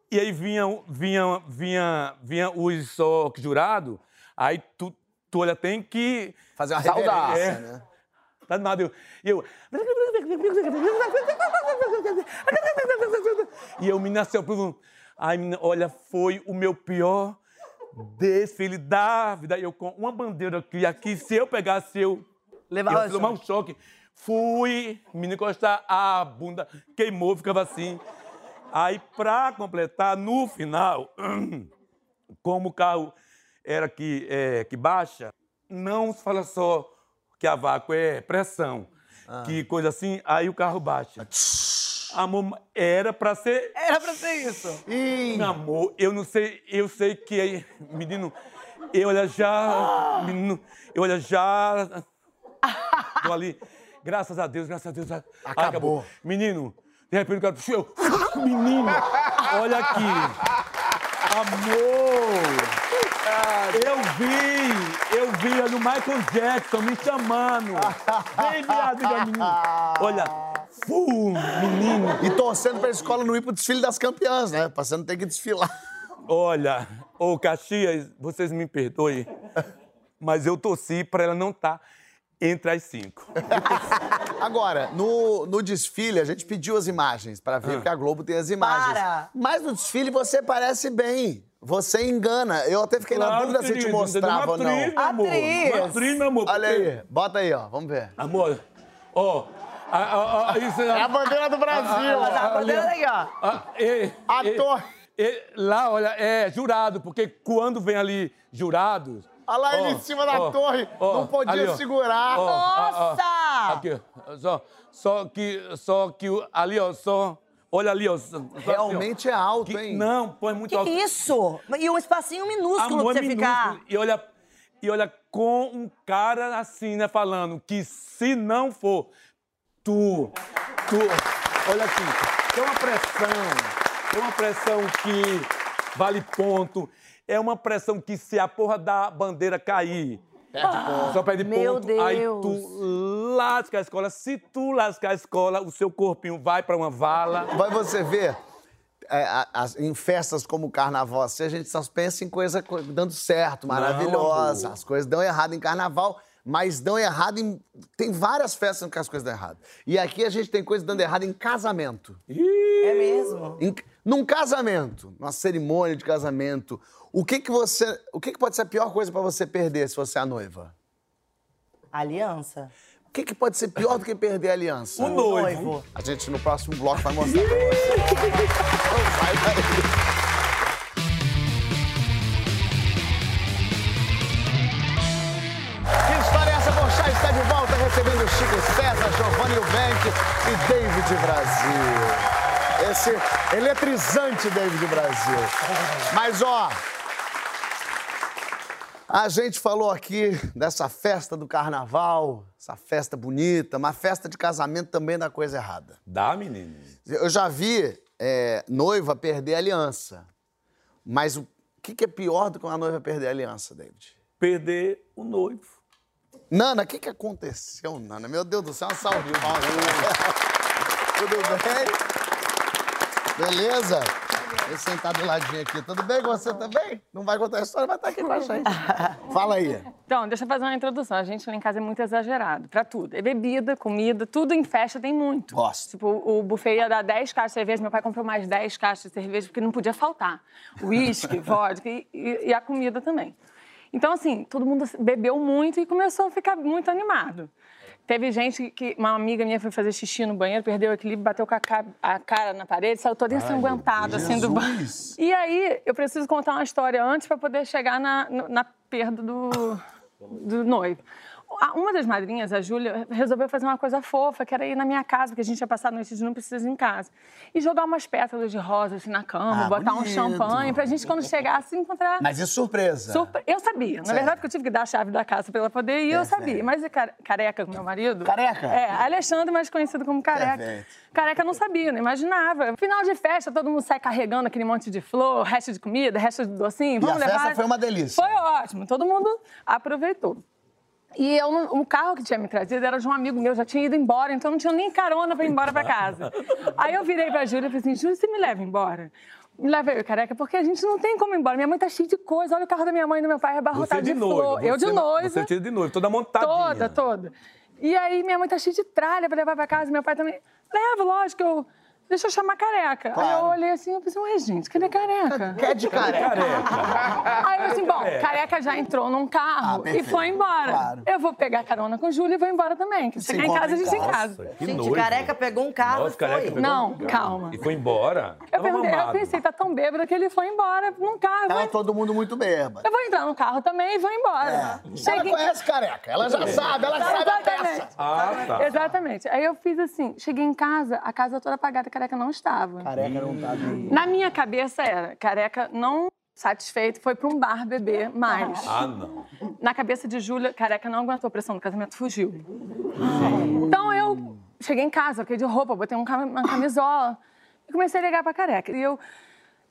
E aí vinha, vinha, vinha, vinha os só jurado, aí tu, tu olha, tem que. Fazer uma Saudar. É. né? Tá nada, eu, e eu. E eu me nasceu pro. Ai, menina, olha, foi o meu pior desfile da vida. Eu com uma bandeira aqui, aqui, se eu pegasse, eu. Levava eu tomar um choque. Fui, me encostar, a bunda queimou, ficava assim. Aí, pra completar, no final, [clears throat] como o carro era que, é, que baixa, não se fala só que a vácuo é pressão, que coisa assim, aí o carro baixa. Amor, era pra ser. Era pra ser isso. Ih, Meu amor, eu não sei, eu sei que aí, menino, eu olha já, menino, eu olha já, tô ali, graças a Deus, graças a Deus, ai, Acabou. Menino, de repente o cara, eu, menino, olha aqui, amor, eu vi, eu vi olha, o Michael Jackson me chamando, vem viado, menino, olha, fu, menino, e torcendo pra escola não ir pro desfile das campeãs, né? Pra você não ter que desfilar. Olha, ô Caxias, vocês me perdoem, mas eu torci pra ela não estar entre as cinco. Agora, no, no desfile, a gente pediu as imagens pra ver, porque a Globo tem as imagens. Para! Mas no desfile você parece bem. Você engana. Eu até fiquei na Claro, dúvida se te querido, mostrava ou uma atriz, não. meu amor. Atriz. Atriz, meu amor. Olha porque- aí, bota aí, ó. Vamos ver. Amor, ó, a, a, a, isso É a bandeira do Brasil. Mas a Ah, bandeira ali, ó. Ah, A torre. e- lá, olha, é jurado, porque quando vem ali jurados. Olha lá ele ó, em cima da ó, torre, ó, não podia ali, segurar. Nossa! Aqui, ó, só, só que, só que o- ali, ó, só, olha ali, ó. assim, ó. Realmente é alto, Que- hein? não, põe muito Que alto. isso? E um espacinho minúsculo Amor pra você minúsculo. ficar. E olha, e olha com um cara assim, né, falando que se não for tu, tu, olha aqui, tem uma pressão, tem uma pressão que vale ponto, é uma pressão que se a porra da bandeira cair, só perde Meu ponto, aí Deus. tu lasca a escola. Se tu lascar a escola, o seu corpinho vai pra uma vala. Vai você ver, é, a- as- em festas como o carnaval, assim, a gente só pensa em coisa co- dando certo, maravilhosa. amor. as coisas dão errado em carnaval, mas dão errado em. Tem várias festas em que as coisas dão errado. E aqui a gente tem coisa dando errado em casamento. É mesmo? Em- num casamento, numa cerimônia de casamento, o que que você. O que, que pode ser a pior coisa pra você perder se você é a noiva? Aliança. O que, que pode ser pior do que perder a aliança? O noivo. A gente no próximo bloco vai mostrar pra você. Daí. E David Brasil. Esse eletrizante David Brasil. Mas, ó, a gente falou aqui dessa festa do carnaval, essa festa bonita, mas festa de casamento também dá coisa errada. Dá, menino? Eu já vi é, noiva perder a aliança. Mas o que, que é pior do que uma noiva perder a aliança, David? Perder o noivo. Nana, o que, que aconteceu, Nana? Meu Deus do céu, uma salva de palmas. Tudo bem? Beleza? Vou sentar do ladinho aqui. Tudo bem com você também? Não vai contar a história, vai estar aqui com a gente. [laughs] Fala aí. Então, deixa eu fazer uma introdução. A gente lá em casa é muito exagerado, pra tudo. É bebida, comida, tudo em festa tem muito. Gosto. Tipo, o buffet ia dar 10 caixas de cerveja, meu pai comprou mais 10 caixas de cerveja, porque não podia faltar. Uísque, [laughs] vodka e, e- e a comida também. Então, assim, todo mundo bebeu muito e começou a ficar muito animado. Teve gente que, uma amiga minha foi fazer xixi no banheiro, perdeu o equilíbrio, bateu com a, ca- a cara na parede, saiu toda ensanguentada, assim, do banho. E aí, eu preciso contar uma história antes para poder chegar na, na perda do, do noivo. Uma das madrinhas, a Júlia, resolveu fazer uma coisa fofa, que era ir na minha casa, porque a gente ia passar a noite de não precisa em casa. E jogar umas pétalas de rosa assim na cama, Ah, botar um bonito. champanhe, pra gente, quando chegasse, encontrar. Mas e surpresa? Surpre- Eu sabia. Na Certo. verdade, que eu tive que dar a chave da casa pra ela poder ir, eu sabia. Mas e care- careca, meu marido? Careca? É, Alexandre, mais conhecido como careca. Perfeito. Careca não sabia, não imaginava. Final de festa, todo mundo sai carregando aquele monte de flor, resto de comida, resto de docinho. Vamos a levar. festa foi uma delícia. Foi ótimo, todo mundo aproveitou. E eu, o carro que tinha me trazido era de um amigo meu, já tinha ido embora, então não tinha nem carona pra ir embora pra casa. Aí eu virei pra Júlia e falei assim: Júlia, você me leva embora? Me leva eu, careca, porque a gente não tem como ir embora. Minha mãe tá cheia de coisa. Olha o carro da minha mãe e do meu pai é Você abarrotado de de, noiva. flor. eu de você- noiva. Você vestida de noiva, toda montadinha. Toda, toda. E aí minha mãe tá cheia de tralha pra levar pra casa, meu pai também. Leva, lógico, eu. Deixa eu chamar careca. Aí Claro. eu olhei assim, eu pensei, ué, gente, cadê careca? Quer de careca? [laughs] Aí eu assim, bom, careca já entrou num carro Ah, e foi embora. Claro. Eu vou pegar carona com o Júlio e vou embora também. Que Se chegar em casa, a gente em casa. Gente, noivo. careca pegou um carro Nossa, e foi. pegou Não, um carro. calma. E foi embora? Eu, perguntei, eu pensei, tá tão bêbado que ele foi embora num carro. Tava vou, todo mundo muito bêbado. eu vou entrar no carro também e vou embora. Ela Cheguei- conhece careca, ela já sabe, ela sabe a peça. Exatamente. Ah, tá. Exatamente. Aí eu fiz assim, cheguei em casa, a casa toda apagada, careca não estava. Careca não bem. Na minha cabeça era, careca não satisfeito, foi para um bar beber mais. Ah, não. Na cabeça de Júlia, careca não aguentou a pressão do casamento, fugiu. Então eu cheguei em casa, fiquei de roupa, botei um uma camisola e comecei a ligar pra careca. E eu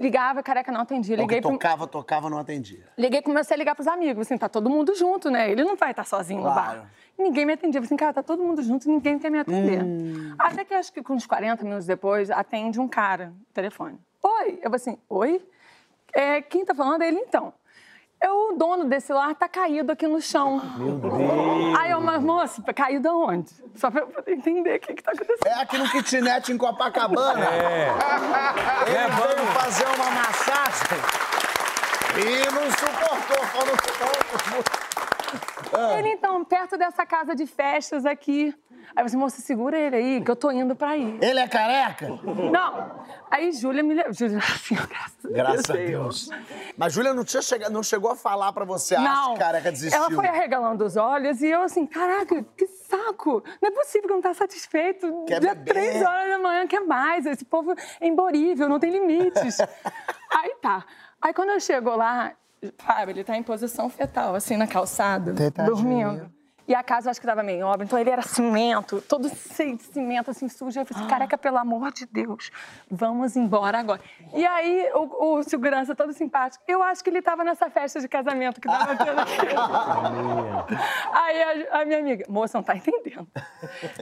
ligava, careca não atendia. Porque Liguei pro, tocava, tocava, não atendia. liguei, comecei a ligar pros amigos, assim, tá todo mundo junto, né? Ele não vai estar sozinho no Claro. bar. E ninguém me atendia. Assim, cara, tá todo mundo junto, ninguém quer me atender. Hum. Até que acho que com uns 40 minutos depois, atende um cara no telefone. Oi? Eu falei assim, oi? É, quem tá falando? Ele, então. É o dono desse lar tá caído aqui no chão. Meu Deus! Aí eu, mas moça, caído aonde? Só pra eu poder entender o que que tá acontecendo. É aqui no kitnet em Copacabana. É. Ele É, veio fazer uma massagem e não suportou, falou que [laughs] Ele, então, perto dessa casa de festas aqui. Aí você, moça, segura ele aí, que eu tô indo pra aí. Ele é careca? Não. Aí Júlia me levou. Júlia, [laughs] assim, graças a Graças a Deus. Deus. Mas Júlia não, tinha chega- não chegou a falar pra você, ah, Não, careca desistiu. ela foi arregalando os olhos e eu assim, caraca, que saco! Não é possível que não tá satisfeito. Quer Já beber. três horas da manhã, quer mais. Esse povo é imborível, não tem limites. [laughs] Aí tá. Aí quando eu chego lá, Fábio, ele tá em posição fetal, assim, na calçada, Deitadinho. dormindo. E a casa eu acho que tava meio em obra, então ele era cimento, todo cheio de cimento, assim, sujo. Eu falei assim, careca, pelo amor de Deus, vamos embora agora. E aí, o, o segurança todo simpático, eu acho que ele tava nessa festa de casamento que tava tendo aqui. [laughs] aí a, a minha amiga, moça, não tá entendendo.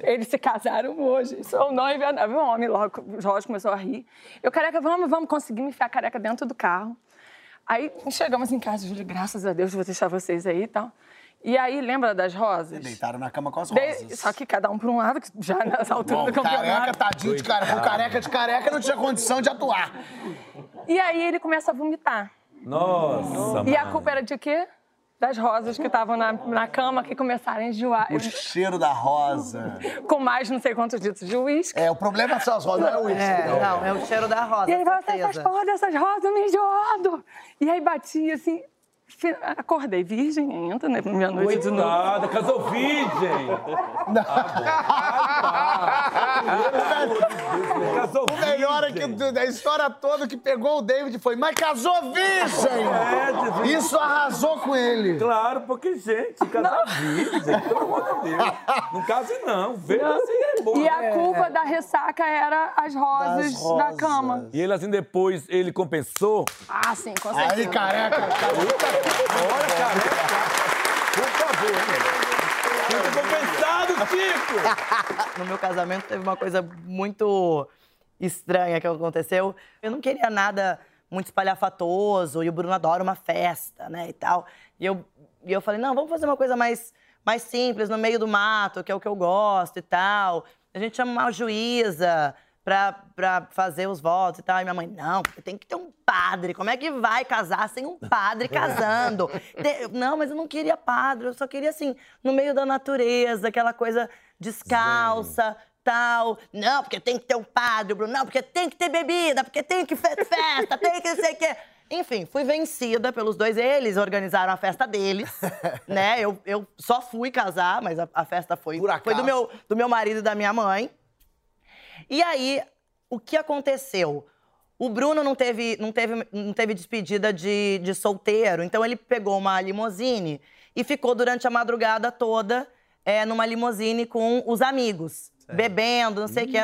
Eles se casaram hoje, sou noiva, o homem logo, o Jorge começou a rir. Eu, careca, vamos, vamos conseguir me enfiar a careca dentro do carro. Aí chegamos em casa, Júlia, graças a Deus, vou deixar vocês aí e tal. E aí, lembra das rosas? Deitaram na cama com as De- rosas. Só que cada um por um lado, que já [laughs] nessa altura Bom, do campeonato. careca, tadinho de careca. O careca de careca não tinha condição de atuar. E aí ele começa a vomitar. Nossa, E a mano. culpa era de quê? Das rosas que estavam na, na cama que começaram a enjoar. O cheiro da rosa. Com mais não sei quantos litros de uísque. É, o problema são as rosas, não é o uísque. É, não. não, é o cheiro da rosa, E ele falou assim, essas porra dessas rosas me enjoando. E aí batia assim, acordei virgem, entra, né? Minha noite de novo. Coitada, casou virgem. [laughs] Casou O melhor é que do- da história toda que pegou o David foi, mas casou virgem! É, Jesus. Isso arrasou com ele. Claro, porque, gente, casar virgem, pelo amor de Deus. Não case não, veja assim é bom. E a culpa da ressaca era as rosas, da cama. E ele assim depois, ele compensou. Ah, sim, com certeza. Aí, careca, Olha, cara, por favor, né? Fica compensado, Chico! [laughs] No meu casamento teve uma coisa muito estranha que aconteceu. Eu não queria nada muito espalhafatoso e o Bruno adora uma festa, né, e tal. E eu, e eu falei, não, vamos fazer uma coisa mais, mais simples, no meio do mato, que é o que eu gosto e tal. A gente chama uma juíza pra, pra fazer os votos e tal. E minha mãe, não, porque tem que ter um padre. Como é que vai casar sem um padre casando? [laughs] Te- Não, mas eu não queria padre, eu só queria, assim, no meio da natureza, aquela coisa descalça, tal. Não, porque tem que ter um padre, Bruno. Não, porque tem que ter bebida, porque tem que fe- festa, tem que não sei o quê. Enfim, fui vencida pelos dois. Eles organizaram a festa deles, [laughs] né? Eu, eu só fui casar, mas a, a festa foi, foi do meu, do meu marido e da minha mãe. E aí, o que aconteceu? O Bruno não teve, não teve, não teve despedida de, de solteiro, então ele pegou uma limusine e ficou durante a madrugada toda é, numa limusine com os amigos, bebendo, não sei o que.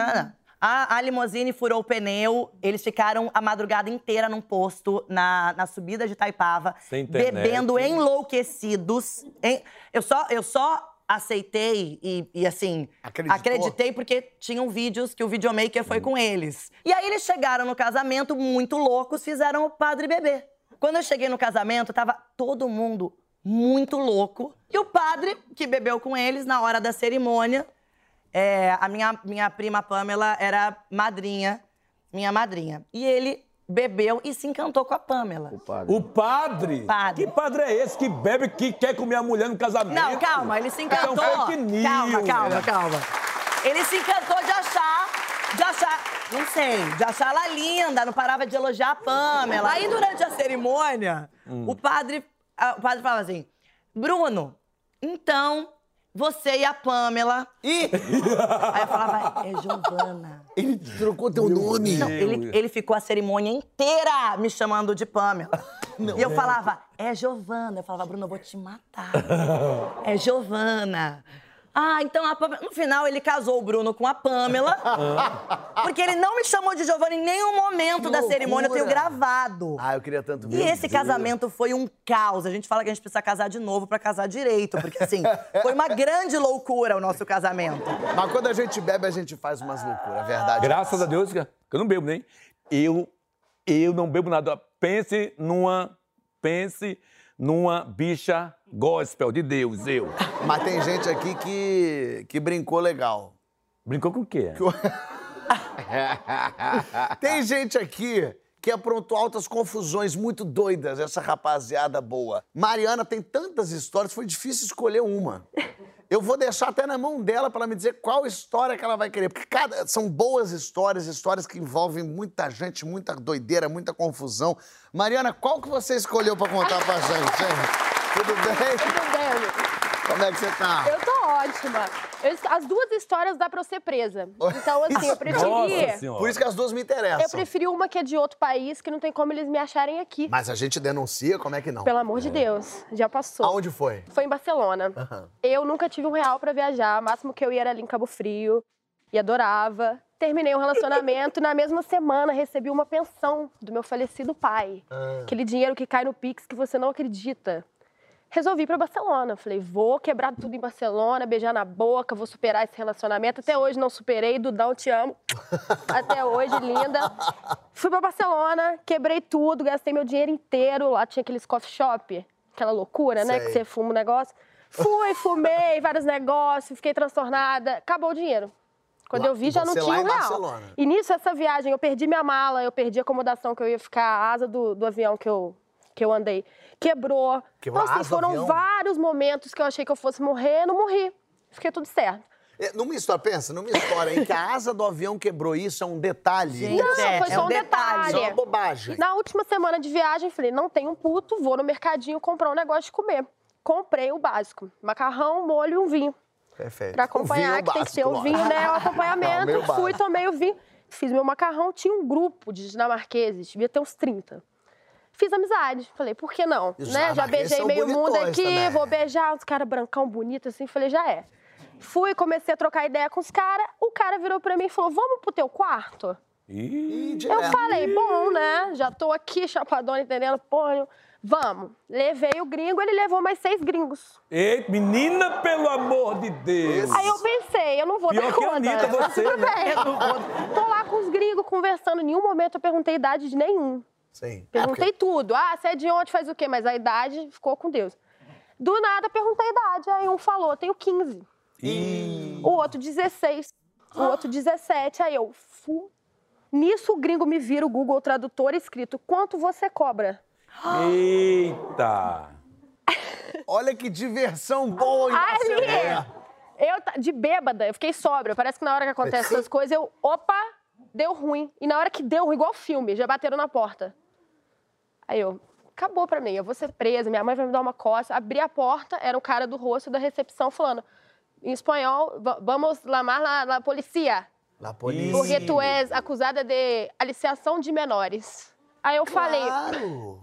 A, a limusine furou o pneu, eles ficaram a madrugada inteira num posto na, na subida de Taipava, Sem internet. bebendo enlouquecidos. em- eu, só, eu só aceitei e, e, assim, Acreditou? acreditei porque tinham vídeos que o videomaker foi com eles. E aí eles chegaram no casamento muito loucos, fizeram o padre bebê. Quando eu cheguei no casamento, tava todo mundo muito louco. E o padre, que bebeu com eles na hora da cerimônia, é, a minha, minha prima Pamela era madrinha, minha madrinha. E ele bebeu e se encantou com a Pamela. O padre? Padre. Que padre é esse que bebe, que quer comer a mulher no casamento? Não, calma, ele se encantou. É um fake news. Calma, calma, calma. Ele se encantou de achar, de achar, não sei, de achar ela linda, não parava de elogiar a Pamela. Aí durante a cerimônia, o padre, ah, o padre falava assim: "Bruno, então você e a Pamela". Ih, Aí eu falava: "É Giovana". ele trocou teu nome. Não, ele, ele ficou a cerimônia inteira me chamando de Pamela. e eu falava, é Giovana. Eu falava, Bruno, eu vou te matar. é Giovana. Ah, então a Pamela... No final, ele casou o Bruno com a Pamela. porque ele não me chamou de Giovana em nenhum momento da cerimônia. Eu tenho loucura. gravado. Ah, eu queria tanto ver. E esse casamento foi um caos. A gente fala que a gente precisa casar de novo pra casar direito. Porque, assim, [laughs] foi uma grande loucura o nosso casamento. Mas quando a gente bebe, a gente faz umas loucuras, é verdade. Graças a Deus que eu não bebo nem. Eu, eu não bebo nada. Pense numa, pense numa bicha gospel de Deus, eu. Mas tem gente aqui que, que brincou legal. Brincou com o quê? [laughs] Tem gente aqui que aprontou altas confusões muito doidas, essa rapaziada boa. Mariana tem tantas histórias, foi difícil escolher uma. Eu vou deixar até na mão dela para ela me dizer qual história que ela vai querer. Porque cada, são boas histórias, histórias que envolvem muita gente, muita doideira, muita confusão. Mariana, qual que você escolheu para contar pra gente, hein? Tudo bem? Tudo bem. Como é que você tá? Eu tô ótima. Eu- as duas histórias dá pra eu ser presa. [laughs] Então, assim, eu preferi. Por isso que as duas me interessam. Eu preferi uma que é de outro país, que não tem como eles me acharem aqui. Mas a gente denuncia, como é que não? Pelo amor de Deus, já passou. Aonde foi? Foi em Barcelona. Aham. Eu nunca tive um real pra viajar. O máximo que eu ia era ali em Cabo Frio. E adorava. Terminei um relacionamento e na mesma semana recebi uma pensão do meu falecido pai. Ah. Aquele dinheiro que cai no Pix que você não acredita. Resolvi ir pra Barcelona. Falei, vou quebrar tudo em Barcelona, beijar na boca, vou superar esse relacionamento. Até hoje não superei. Dudão, te amo. [laughs] Até hoje, linda. Fui pra Barcelona, quebrei tudo, gastei meu dinheiro inteiro. Lá tinha aqueles coffee shop, aquela loucura, né? Sei. Que você fuma um negócio. Fui, fumei, [laughs] vários negócios, fiquei transtornada. Acabou o dinheiro. Quando Lá- eu vi, já não tinha um real. Barcelona. E nisso, essa viagem, eu perdi minha mala, eu perdi a acomodação que eu ia ficar, a asa do, do avião que eu, que eu andei. Quebrou. Quebrou a então, assim, foram vários momentos que eu achei que eu fosse morrer, não morri. Fiquei tudo certo. É, Numa história, pensa, numa história em que a asa do avião quebrou, isso é um detalhe. Gente, Não, é, foi é só um um detalhe. Isso é detalhe. uma bobagem. Na última semana de viagem, falei, não tenho um puto, vou no mercadinho comprar um negócio de comer. Comprei o básico, macarrão, molho e um vinho. Perfeito. Pra acompanhar, é que tem que ter o vinho, né? O [laughs] Não, acompanhamento. meio Fui, tomei o vinho. Fiz meu macarrão, tinha um grupo de dinamarqueses, devia ter uns 30. Fiz amizade. Falei, por que não? Os Né? Já beijei meio mundo aqui, também. vou beijar uns caras brancão bonito assim. Falei, já é. Fui, comecei a trocar ideia com os caras. O cara virou pra mim e falou: Vamos pro teu quarto? Ih, Eu falei, bom, né? Já tô aqui, chapadona, entendendo? Ponho. Vamos. Levei o gringo, ele levou mais seis gringos. Ei, menina, pelo amor de Deus. Aí eu pensei, eu não vou Pior dar que a conta. Anitta, você, tudo [laughs] né? bem. Tô lá com os gringos conversando. Em nenhum momento eu perguntei idade de nenhum. Sim. Perguntei tudo. Ah, você é de onde, faz o quê? Mas a idade ficou com Deus. Do nada, perguntei a idade. Aí um falou, tenho 15. Ih, O outro, 16. O outro, 17. Aí eu, fu. Nisso, o gringo me vira o Google Tradutor escrito, quanto você cobra? Eita. [laughs] Olha que diversão boa em Ali! Barcelona. Eu, de bêbada, eu fiquei sóbria. Parece que na hora que acontecem essas coisas, eu, opa, deu ruim. E na hora que deu ruim, igual filme, já bateram na porta. Aí eu, acabou pra mim, eu vou ser presa, minha mãe vai me dar uma coça. Abri a porta, era o cara do rosto da recepção falando, em espanhol, "Va- vamos lamar la, la policía, La polícia. porque tu és acusada de aliciação de menores. Aí eu falei, Claro.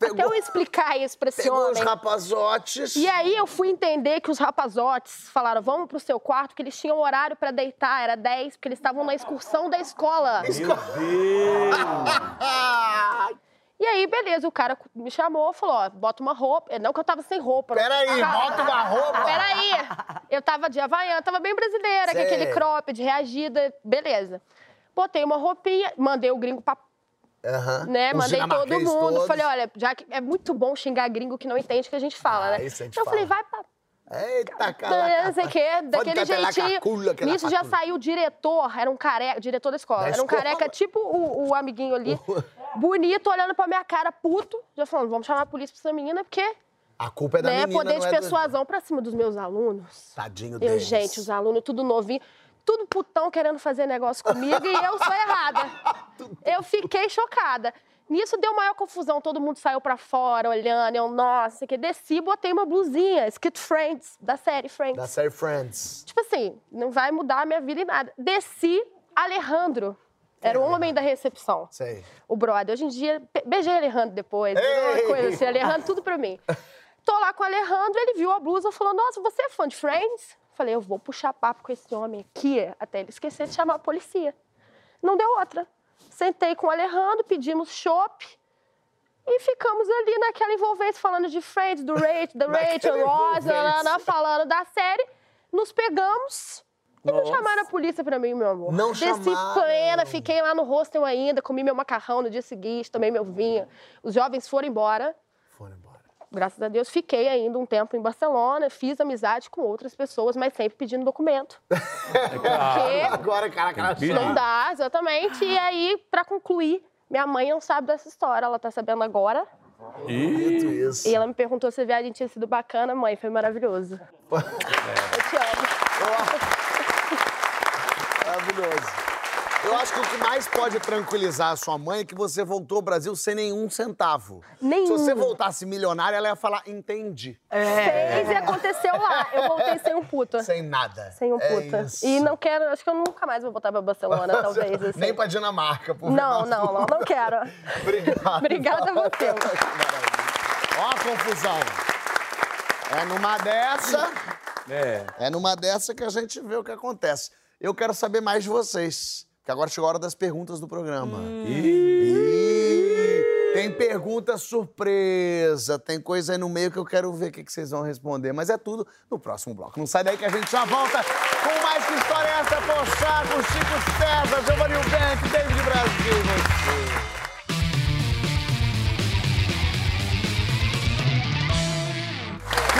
até eu explicar isso pra esse Pegou os homem. rapazotes. E aí eu fui entender que os rapazotes falaram, vamos pro seu quarto, porque eles tinham horário pra deitar, era 10, porque eles estavam na excursão da escola. Meu Deus. [laughs] E aí, beleza, o cara me chamou, falou, ó, bota uma roupa. Não que eu tava sem roupa. Peraí, bota uma roupa. Peraí. Eu tava de Havaiana, tava bem brasileira, com aquele cropped, reagida, beleza. Botei uma roupinha, mandei o gringo pra Aham. né? Mandei todo mundo. todos. Falei, olha, já que é muito bom xingar gringo que não entende o que a gente fala, Ah, né? gente então eu falei, fala. vai pra Eita, cara. Não sei o quê, daquele jeitinho. Nisso já saiu o diretor, era um careca, diretor da escola. Da era um escola? careca, tipo o, o amiguinho ali, [laughs] bonito, olhando pra minha cara, puto, já falando, vamos chamar a polícia pra essa menina, porque, A culpa é da né, menina, poder de é do- persuasão pra cima dos meus alunos. Tadinho Eu, deles. gente, os alunos tudo novinho, tudo putão querendo fazer negócio comigo e eu sou errada. [laughs] Eu fiquei chocada. Nisso deu maior confusão, todo mundo saiu pra fora olhando, eu, nossa, que desci, botei uma blusinha, escrito Friends, da série Friends. Da série Friends. Tipo assim, não vai mudar a minha vida em nada. Desci, Alejandro. Era o homem da recepção. Sei. O brother. Hoje em dia, be- beijei Alejandro depois. Ei! coisa assim, Alejandro, tudo pra mim. Tô lá com o Alejandro, ele viu a blusa e falou: Nossa, você é fã de Friends? Falei, eu vou puxar papo com esse homem aqui, até ele esquecer de chamar a polícia. Não deu outra. Sentei com o Alejandro, pedimos chopp. E ficamos ali naquela envolvência, falando de Friends, do [laughs] Rachel, da Rachel, Rosa, lá, falando da série. Nos pegamos e não chamaram a polícia pra mim, meu amor. Não Desci chamaram. plena, fiquei lá no hostel ainda, comi meu macarrão no dia seguinte, tomei meu vinho. Os jovens foram embora. Graças a Deus, fiquei ainda um tempo em Barcelona, fiz amizade com outras pessoas, mas sempre pedindo documento. [laughs] Porque Agora, cara, cara. Não dá, exatamente. E aí, pra concluir, minha mãe não sabe dessa história, ela tá sabendo agora. Isso. E ela me perguntou se a viagem tinha sido bacana. Mãe, foi maravilhoso. [laughs] Eu te amo. Maravilhoso. Eu acho que o que mais pode tranquilizar a sua mãe é que você voltou ao Brasil sem nenhum centavo. Nenhum. Se você voltasse milionária, ela ia falar, entendi. Fez e aconteceu lá. Eu voltei sem um puta. Sem nada. Sem um É puta. isso. e não quero, acho que eu nunca mais vou voltar pra Barcelona, [laughs] talvez. Assim. Nem pra Dinamarca, por Não, não, não, não quero. [laughs] Obrigado. Obrigada a você. [laughs] Ó a confusão. É numa dessa, É. é numa dessa que a gente vê o que acontece. Eu quero saber mais de vocês, que agora chegou a hora das perguntas do programa. Ih, tem pergunta surpresa, tem coisa aí no meio que eu quero ver o que que vocês vão responder, mas é tudo no próximo bloco. Não sai daí que a gente já volta com mais que história é essa, Pochá, com Chico César, Giovanni Bento, David Brasil, você.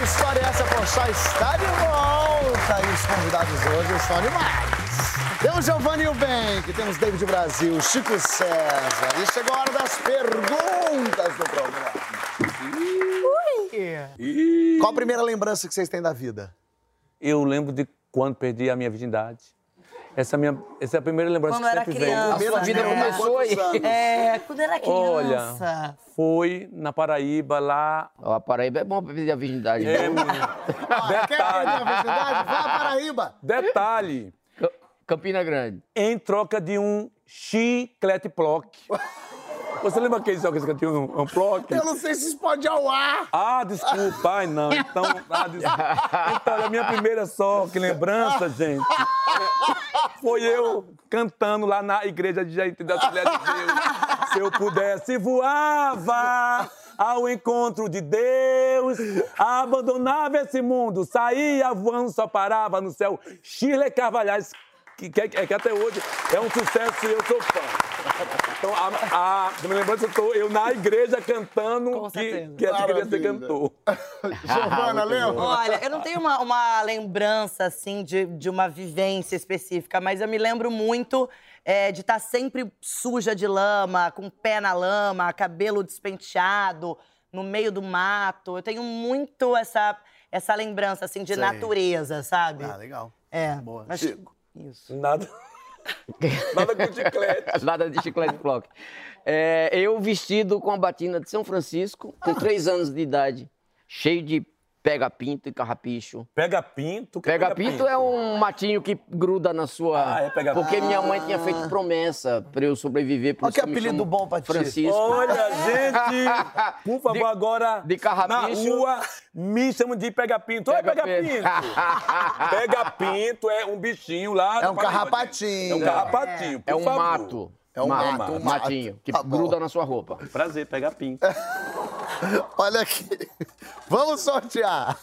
História é essa, Pochá? Está de volta e os convidados hoje são animais. Temos Giovanni Eubank, temos David Brasil, Chico César. E chegou a hora das perguntas do programa. Qual a primeira lembrança que vocês têm da vida? Eu lembro de quando perdi a minha virgindade. Essa, é a minha, essa é a primeira lembrança Quando que era sempre vem. criança. Primeira vida né? começou aí. É, quando era Olha, criança. foi na Paraíba, lá. A Paraíba é bom pra perder a virgindade. É? Ah, quer perder a virgindade? Vai à Paraíba. detalhe, Campina Grande. em troca de um chiclete plock. Você lembra aquele jogo que tinha um, um plock? Eu não sei se isso pode ao ar. Ah, desculpa, ai não. Então, ah, desculpa. Então, a minha primeira só, que lembrança, gente, foi eu cantando lá na igreja de Jair da Assembleia de Deus. Se eu pudesse voava ao encontro de Deus, abandonava esse mundo, saía voando, só parava no céu. Shirley Carvalhais, que, que, que até hoje é um sucesso e eu sou fã. Então, a, a, me lembrando que eu tô eu na igreja cantando Com que, certeza. que essa Maravilha. cantor. [laughs] Giovana, lembra? Olha, eu não tenho uma, uma lembrança, assim, de, de uma vivência específica, mas eu me lembro muito é, de estar sempre suja de lama, com o pé na lama, cabelo despenteado, no meio do mato. Eu tenho muito essa, essa lembrança, assim, de Sei. natureza, sabe? Ah, legal. É. Boa. Mas- Chico. Isso. Nada. [laughs] Nada com chiclete. Nada de chiclete block. É, eu vestido com a batina de São Francisco, com três anos de idade, cheio de pega-pinto e carrapicho. Pega pinto. que Pega-pinto é um matinho que gruda na sua. Ah, é pega-pinto. Porque minha mãe tinha feito promessa pra eu sobreviver. Por Olha que apelido bom pra ti. Francisco. Olha, [laughs] gente, por favor, De- agora de carrapicho. na rua me chamam de pega pinto. Pega Pega pinto. pega pinto é um bichinho lá. É um carrapatinho. É um carrapatinho, por É um favor. mato. É um mato, um mato. matinho, que Tá gruda na sua roupa. Prazer, pega pinto. [laughs] Olha aqui. Vamos sortear.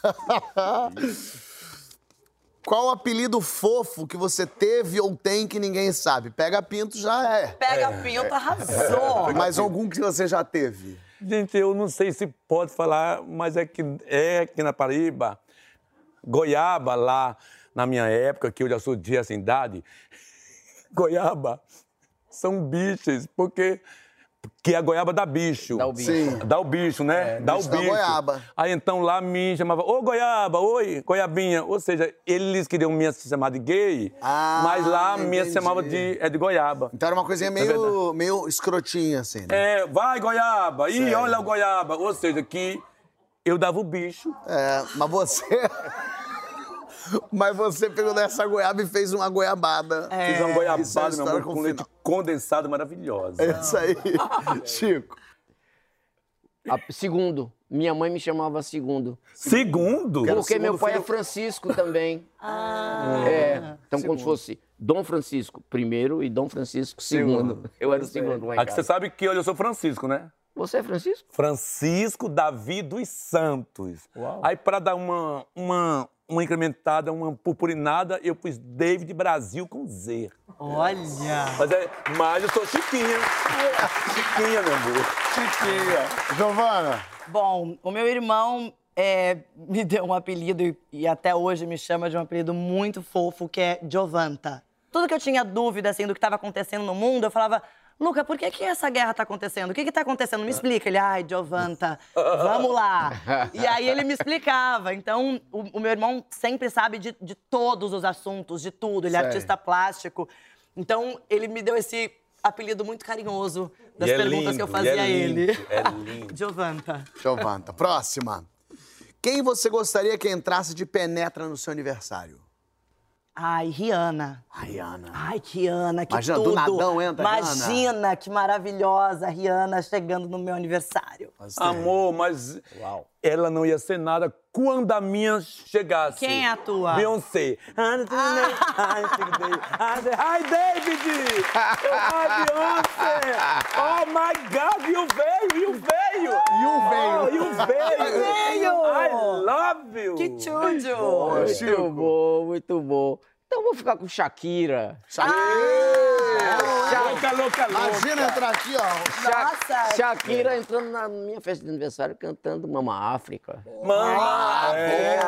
Qual o apelido fofo que você teve ou tem que ninguém sabe? Pega pinto já é. Pega pinto, arrasou. [laughs] Mas algum que você já teve? Gente, eu não sei se pode falar, mas é que é aqui na Paraíba, goiaba lá na minha época, que eu já sou de essa idade, [laughs] goiaba são bichos, porque que a goiaba dá bicho. Dá o bicho. Sim. Dá o bicho, né? dá o bicho da bicho. goiaba. Aí então lá me chamava, ô goiaba, oi, goiabinha. Ou seja, eles queriam me chamar de gay, Ah, mas lá me entendi. chamava de, é de goiaba. Então era uma coisinha meio, meio escrotinha, assim, né? É, vai goiaba, ih, Sério. olha o goiaba. Ou seja, que eu dava o bicho. É, mas você. Mas você pegou dessa goiaba e fez uma goiabada. É. Fiz uma Isso é goiabada, meu amor, com com leite condensado maravilhosa. É isso aí. [laughs] Chico. A- segundo, minha mãe me chamava segundo. Segundo? Quero Porque meu segundo pai é filho. Francisco também. [laughs] Ah. É, então como se fosse Dom Francisco primeiro e Dom Francisco segundo. Eu era o segundo lá em Aqui você sabe que hoje eu sou Francisco, né? Você é Francisco? Francisco Davi dos Santos. Aí, para dar uma, uma, uma incrementada, uma purpurinada, eu pus David Brasil com Z. Olha. Mas, é, mas eu sou Chiquinha. Chiquinha, meu amor. Chiquinha. Giovana. Bom, o meu irmão é, me deu um apelido e, e até hoje me chama de um apelido muito fofo, que é Giovanta. Tudo que eu tinha dúvida, assim, do que estava acontecendo no mundo, eu falava, Luca, por que, que essa guerra tá acontecendo? O que que tá acontecendo? Me explica. Ele, ai, Giovanta, vamos lá. E aí ele me explicava. Então, o, o meu irmão sempre sabe de, de todos os assuntos, de tudo. Ele é Sei. artista plástico. Então, ele me deu esse apelido muito carinhoso das é perguntas lindo, que eu fazia é a ele. é lindo. [laughs] Giovanta. Giovanta. Próxima. Quem você gostaria que entrasse de penetra no seu aniversário? Ai, Rihanna. Rihanna. Ai, que Rihanna, que Imagina, do tudo. nadão entra a Rihanna. Imagina, que maravilhosa a Rihanna chegando no meu aniversário. Amor, mas ela não ia ser nada quando a minha chegasse. Quem é a tua? Beyoncé. Hi, David! Hi, Beyoncé! Oh, my God, you veio, you veio! You veio. Oh, you veio! [laughs] Veio! I love you! Que chujo! Muito bom, muito bom. Então vou ficar com Shakira. Louca, louca, louca! Imagina entrar aqui, ó. Sha- Nossa! Shakira entrando na minha festa de aniversário cantando Mama África. Mama! é.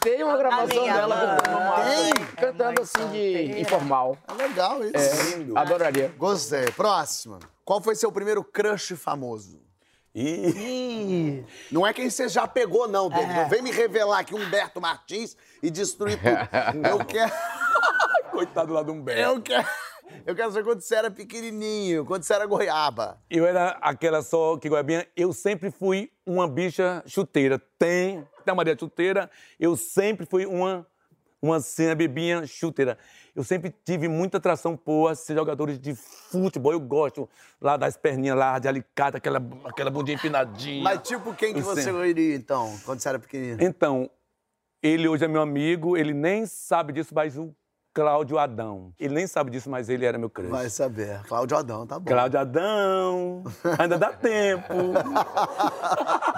Tem uma gravação minha dela cantando Mama? África. Cantando assim de informal. É legal isso. Lindo. Adoraria. Gostei. Próxima. Qual foi seu primeiro crush famoso? Ih, Não é quem você já pegou, não, David. É. Não vem me revelar aqui Humberto Martins e destruir tudo. [laughs] Eu quero. [laughs] coitado lá do Humberto. Eu quero. Eu quero saber quando você era pequenininho, quando você era goiaba. Eu era aquela só que goiabinha. Eu sempre fui uma bicha chuteira. Tem, tem a Maria chuteira. Eu sempre fui uma, uma cena bebinha chuteira. Eu sempre tive muita atração por ser jogadores de futebol. Eu gosto lá das perninhas lá de alicate, aquela, aquela bundinha empinadinha. Mas tipo, quem que Eu você sempre. iria, então, quando você era pequenininho? Então, ele hoje é meu amigo, ele nem sabe disso, mas o Cláudio Adão. Ele nem sabe disso, mas ele era meu crush. Vai saber. Cláudio Adão, tá bom. Cláudio Adão, ainda dá tempo. [laughs]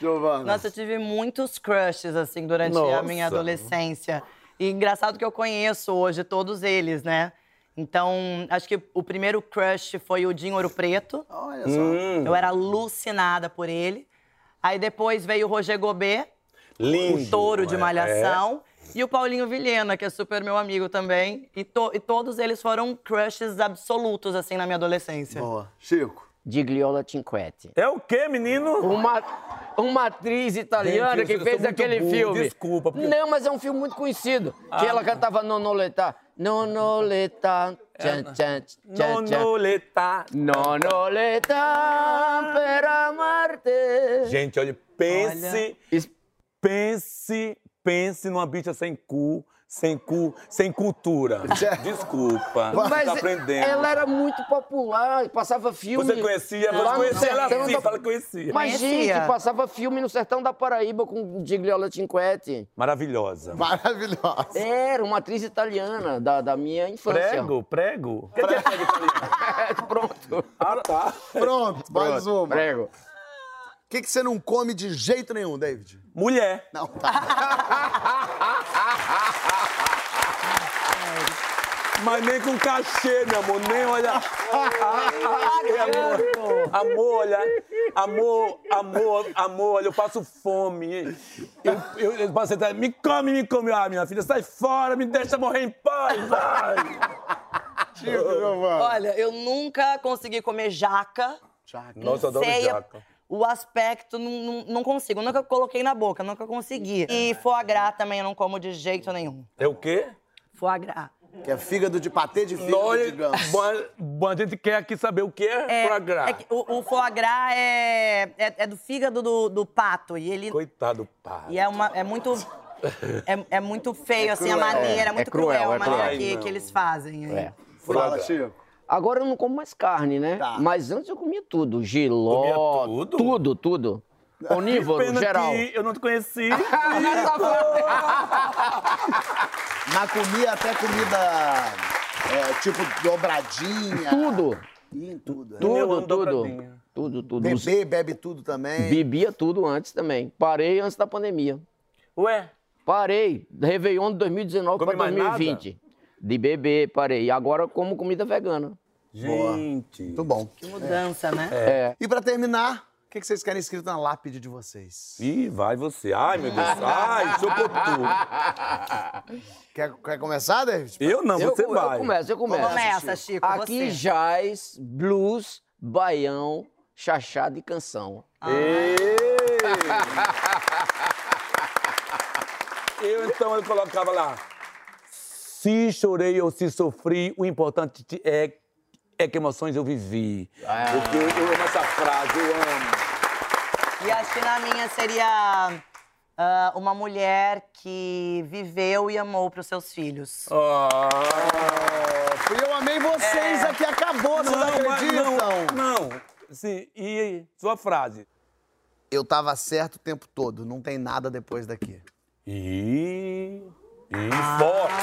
Giovana. Nossa, eu tive muitos crushes, assim, durante a Nossa. minha adolescência. E engraçado que eu conheço hoje todos eles, né? Então, acho que o primeiro crush foi o Dinho Ouro Preto. Olha só. Eu era alucinada por ele. Aí depois veio o Roger Gobet, Lindo. o touro de é, malhação. E o Paulinho Vilhena, que é super meu amigo também. E, to- e todos eles foram crushes absolutos, assim, na minha adolescência. Boa. Chico. Digliola Cinquetti. É. é o quê, menino? Uma, uma atriz italiana Gente, que fez aquele burro, filme. desculpa, porque- Não, mas é um filme muito conhecido. Que ela cantava Nonoleta. Nonoleta. Tchan, tchan, tchan. Nonoleta. Nonoleta per amarte. Gente, olha, pense, Es- pense, pense numa bicha sem cu, sem cu, sem cultura. [laughs] Desculpa, Mas tá aprendendo. ela era muito popular, passava filme. Você conhecia? Você conhecia ela assim, da- fala que conhecia. Mas, gente, passava filme no sertão da Paraíba com Digliola Cinquetti. Maravilhosa. Maravilhosa. Era uma atriz italiana da, da minha infância. Prego, prego. O que é prego italiano? [laughs] Pronto. Ah, tá. Pronto, mais Pronto, uma. Prego. O que, que você não come de jeito nenhum, David? Mulher. Não, tá. [laughs] Mas nem com cachê, meu amor, nem olha. Ai, amor, amor, olha. Amor, amor, amor, olha, eu passo fome. Eu, eu, eu passo até, me come, me come. Ah, minha filha, sai fora, me deixa morrer em paz, vai. Olha, eu nunca consegui comer jaca. Nossa, eu adoro sei jaca. o aspecto, não, não, não consigo. Nunca coloquei na boca, nunca consegui. E foie gras também eu não como de jeito nenhum. É o quê? Foie gras. Que é fígado de patê de fígado, Nós, digamos. bom, bom, a gente quer aqui saber o que é, É, foie gras. é que o, o foie gras é, é, é do fígado do, do pato. E ele. Coitado, pai. E é, uma, é muito. É, é muito feio, assim, a maneira, é muito É cruel, cruel, é a maneira cruel. que, que eles fazem. É. Fala, Chico. Agora eu não como mais carne, né? Tá. Mas antes eu comia tudo. Giló, Comia tudo? tudo, tudo. Onívoro, Pena geral. que eu não te conheci. [laughs] Mas comia até comida, é, tipo, dobradinha. Tudo. Em tudo. é. Tudo, tudo. Tudo, tudo. Bebê, bebe tudo também. Bebia tudo antes também. Parei antes da pandemia. Ué, Parei. Réveillon de 2019 Come para mais 2020. De beber, parei. E agora eu como comida vegana. gente. Muito bom. Que mudança, né? É. E pra terminar, O que, que vocês querem escrito na lápide de vocês? Ih, vai você. Ai, meu Deus. [laughs] Ai, chocotu. Quer, quer começar, David? Eu não, Eu, você eu vai. começo, eu começo. Começa, Chico, Aqui você. jaz blues, baião, chachado e canção. Ei! Eu então eu colocava lá. Se chorei ou se sofri, o importante é, é que emoções eu vivi. Porque eu, eu amo essa frase, eu amo. E acho que na minha seria ah, uma mulher que viveu e amou pros seus filhos. Ah, Fui eu amei vocês aqui, acabou, vocês mas acreditam? não, não. Sim, e sua frase? Eu tava certo o tempo todo, não tem nada depois daqui. Ih, ih, forte.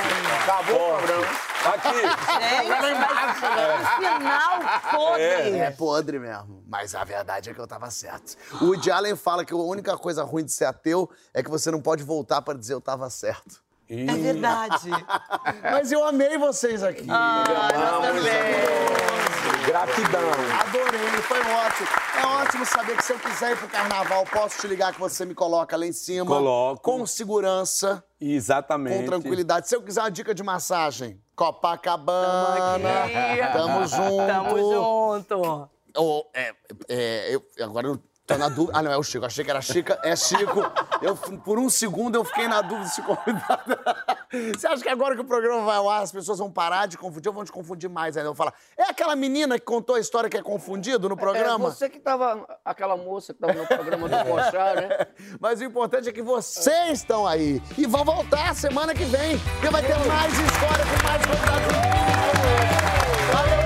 Acabou o programa. Aqui. Gente, mas que final podre! É podre mesmo, mas a verdade é que eu tava certo. O Woody Allen fala que a única coisa ruim de ser ateu é que você não pode voltar pra dizer eu tava certo. É verdade. Mas eu amei vocês aqui. Ah, também. Gratidão. Adorei, foi ótimo. É ótimo saber que se eu quiser ir pro carnaval, posso te ligar que você me coloca lá em cima. Coloco. Com segurança, Exatamente. com tranquilidade. Se eu quiser uma dica de massagem, Copacabana. aqui. Tamo junto. Tamo junto. Ô, é, é, eu, agora eu tô na dúvida. Ah, não, é o Chico. Achei que era Chica. É Chico. Eu, por um segundo eu fiquei na dúvida se convidado. [laughs] Você acha que agora que o programa vai ao ar, as pessoas vão parar de confundir ou vão te confundir mais ainda? Eu vou falar, é aquela menina que contou a história que é confundido no É programa? você que tava, aquela moça que tava no programa do Pochá, né? [laughs] Mas o importante é que vocês estão aí. E vão voltar semana que vem. Porque vai ter mais história com mais convidados. Valeu,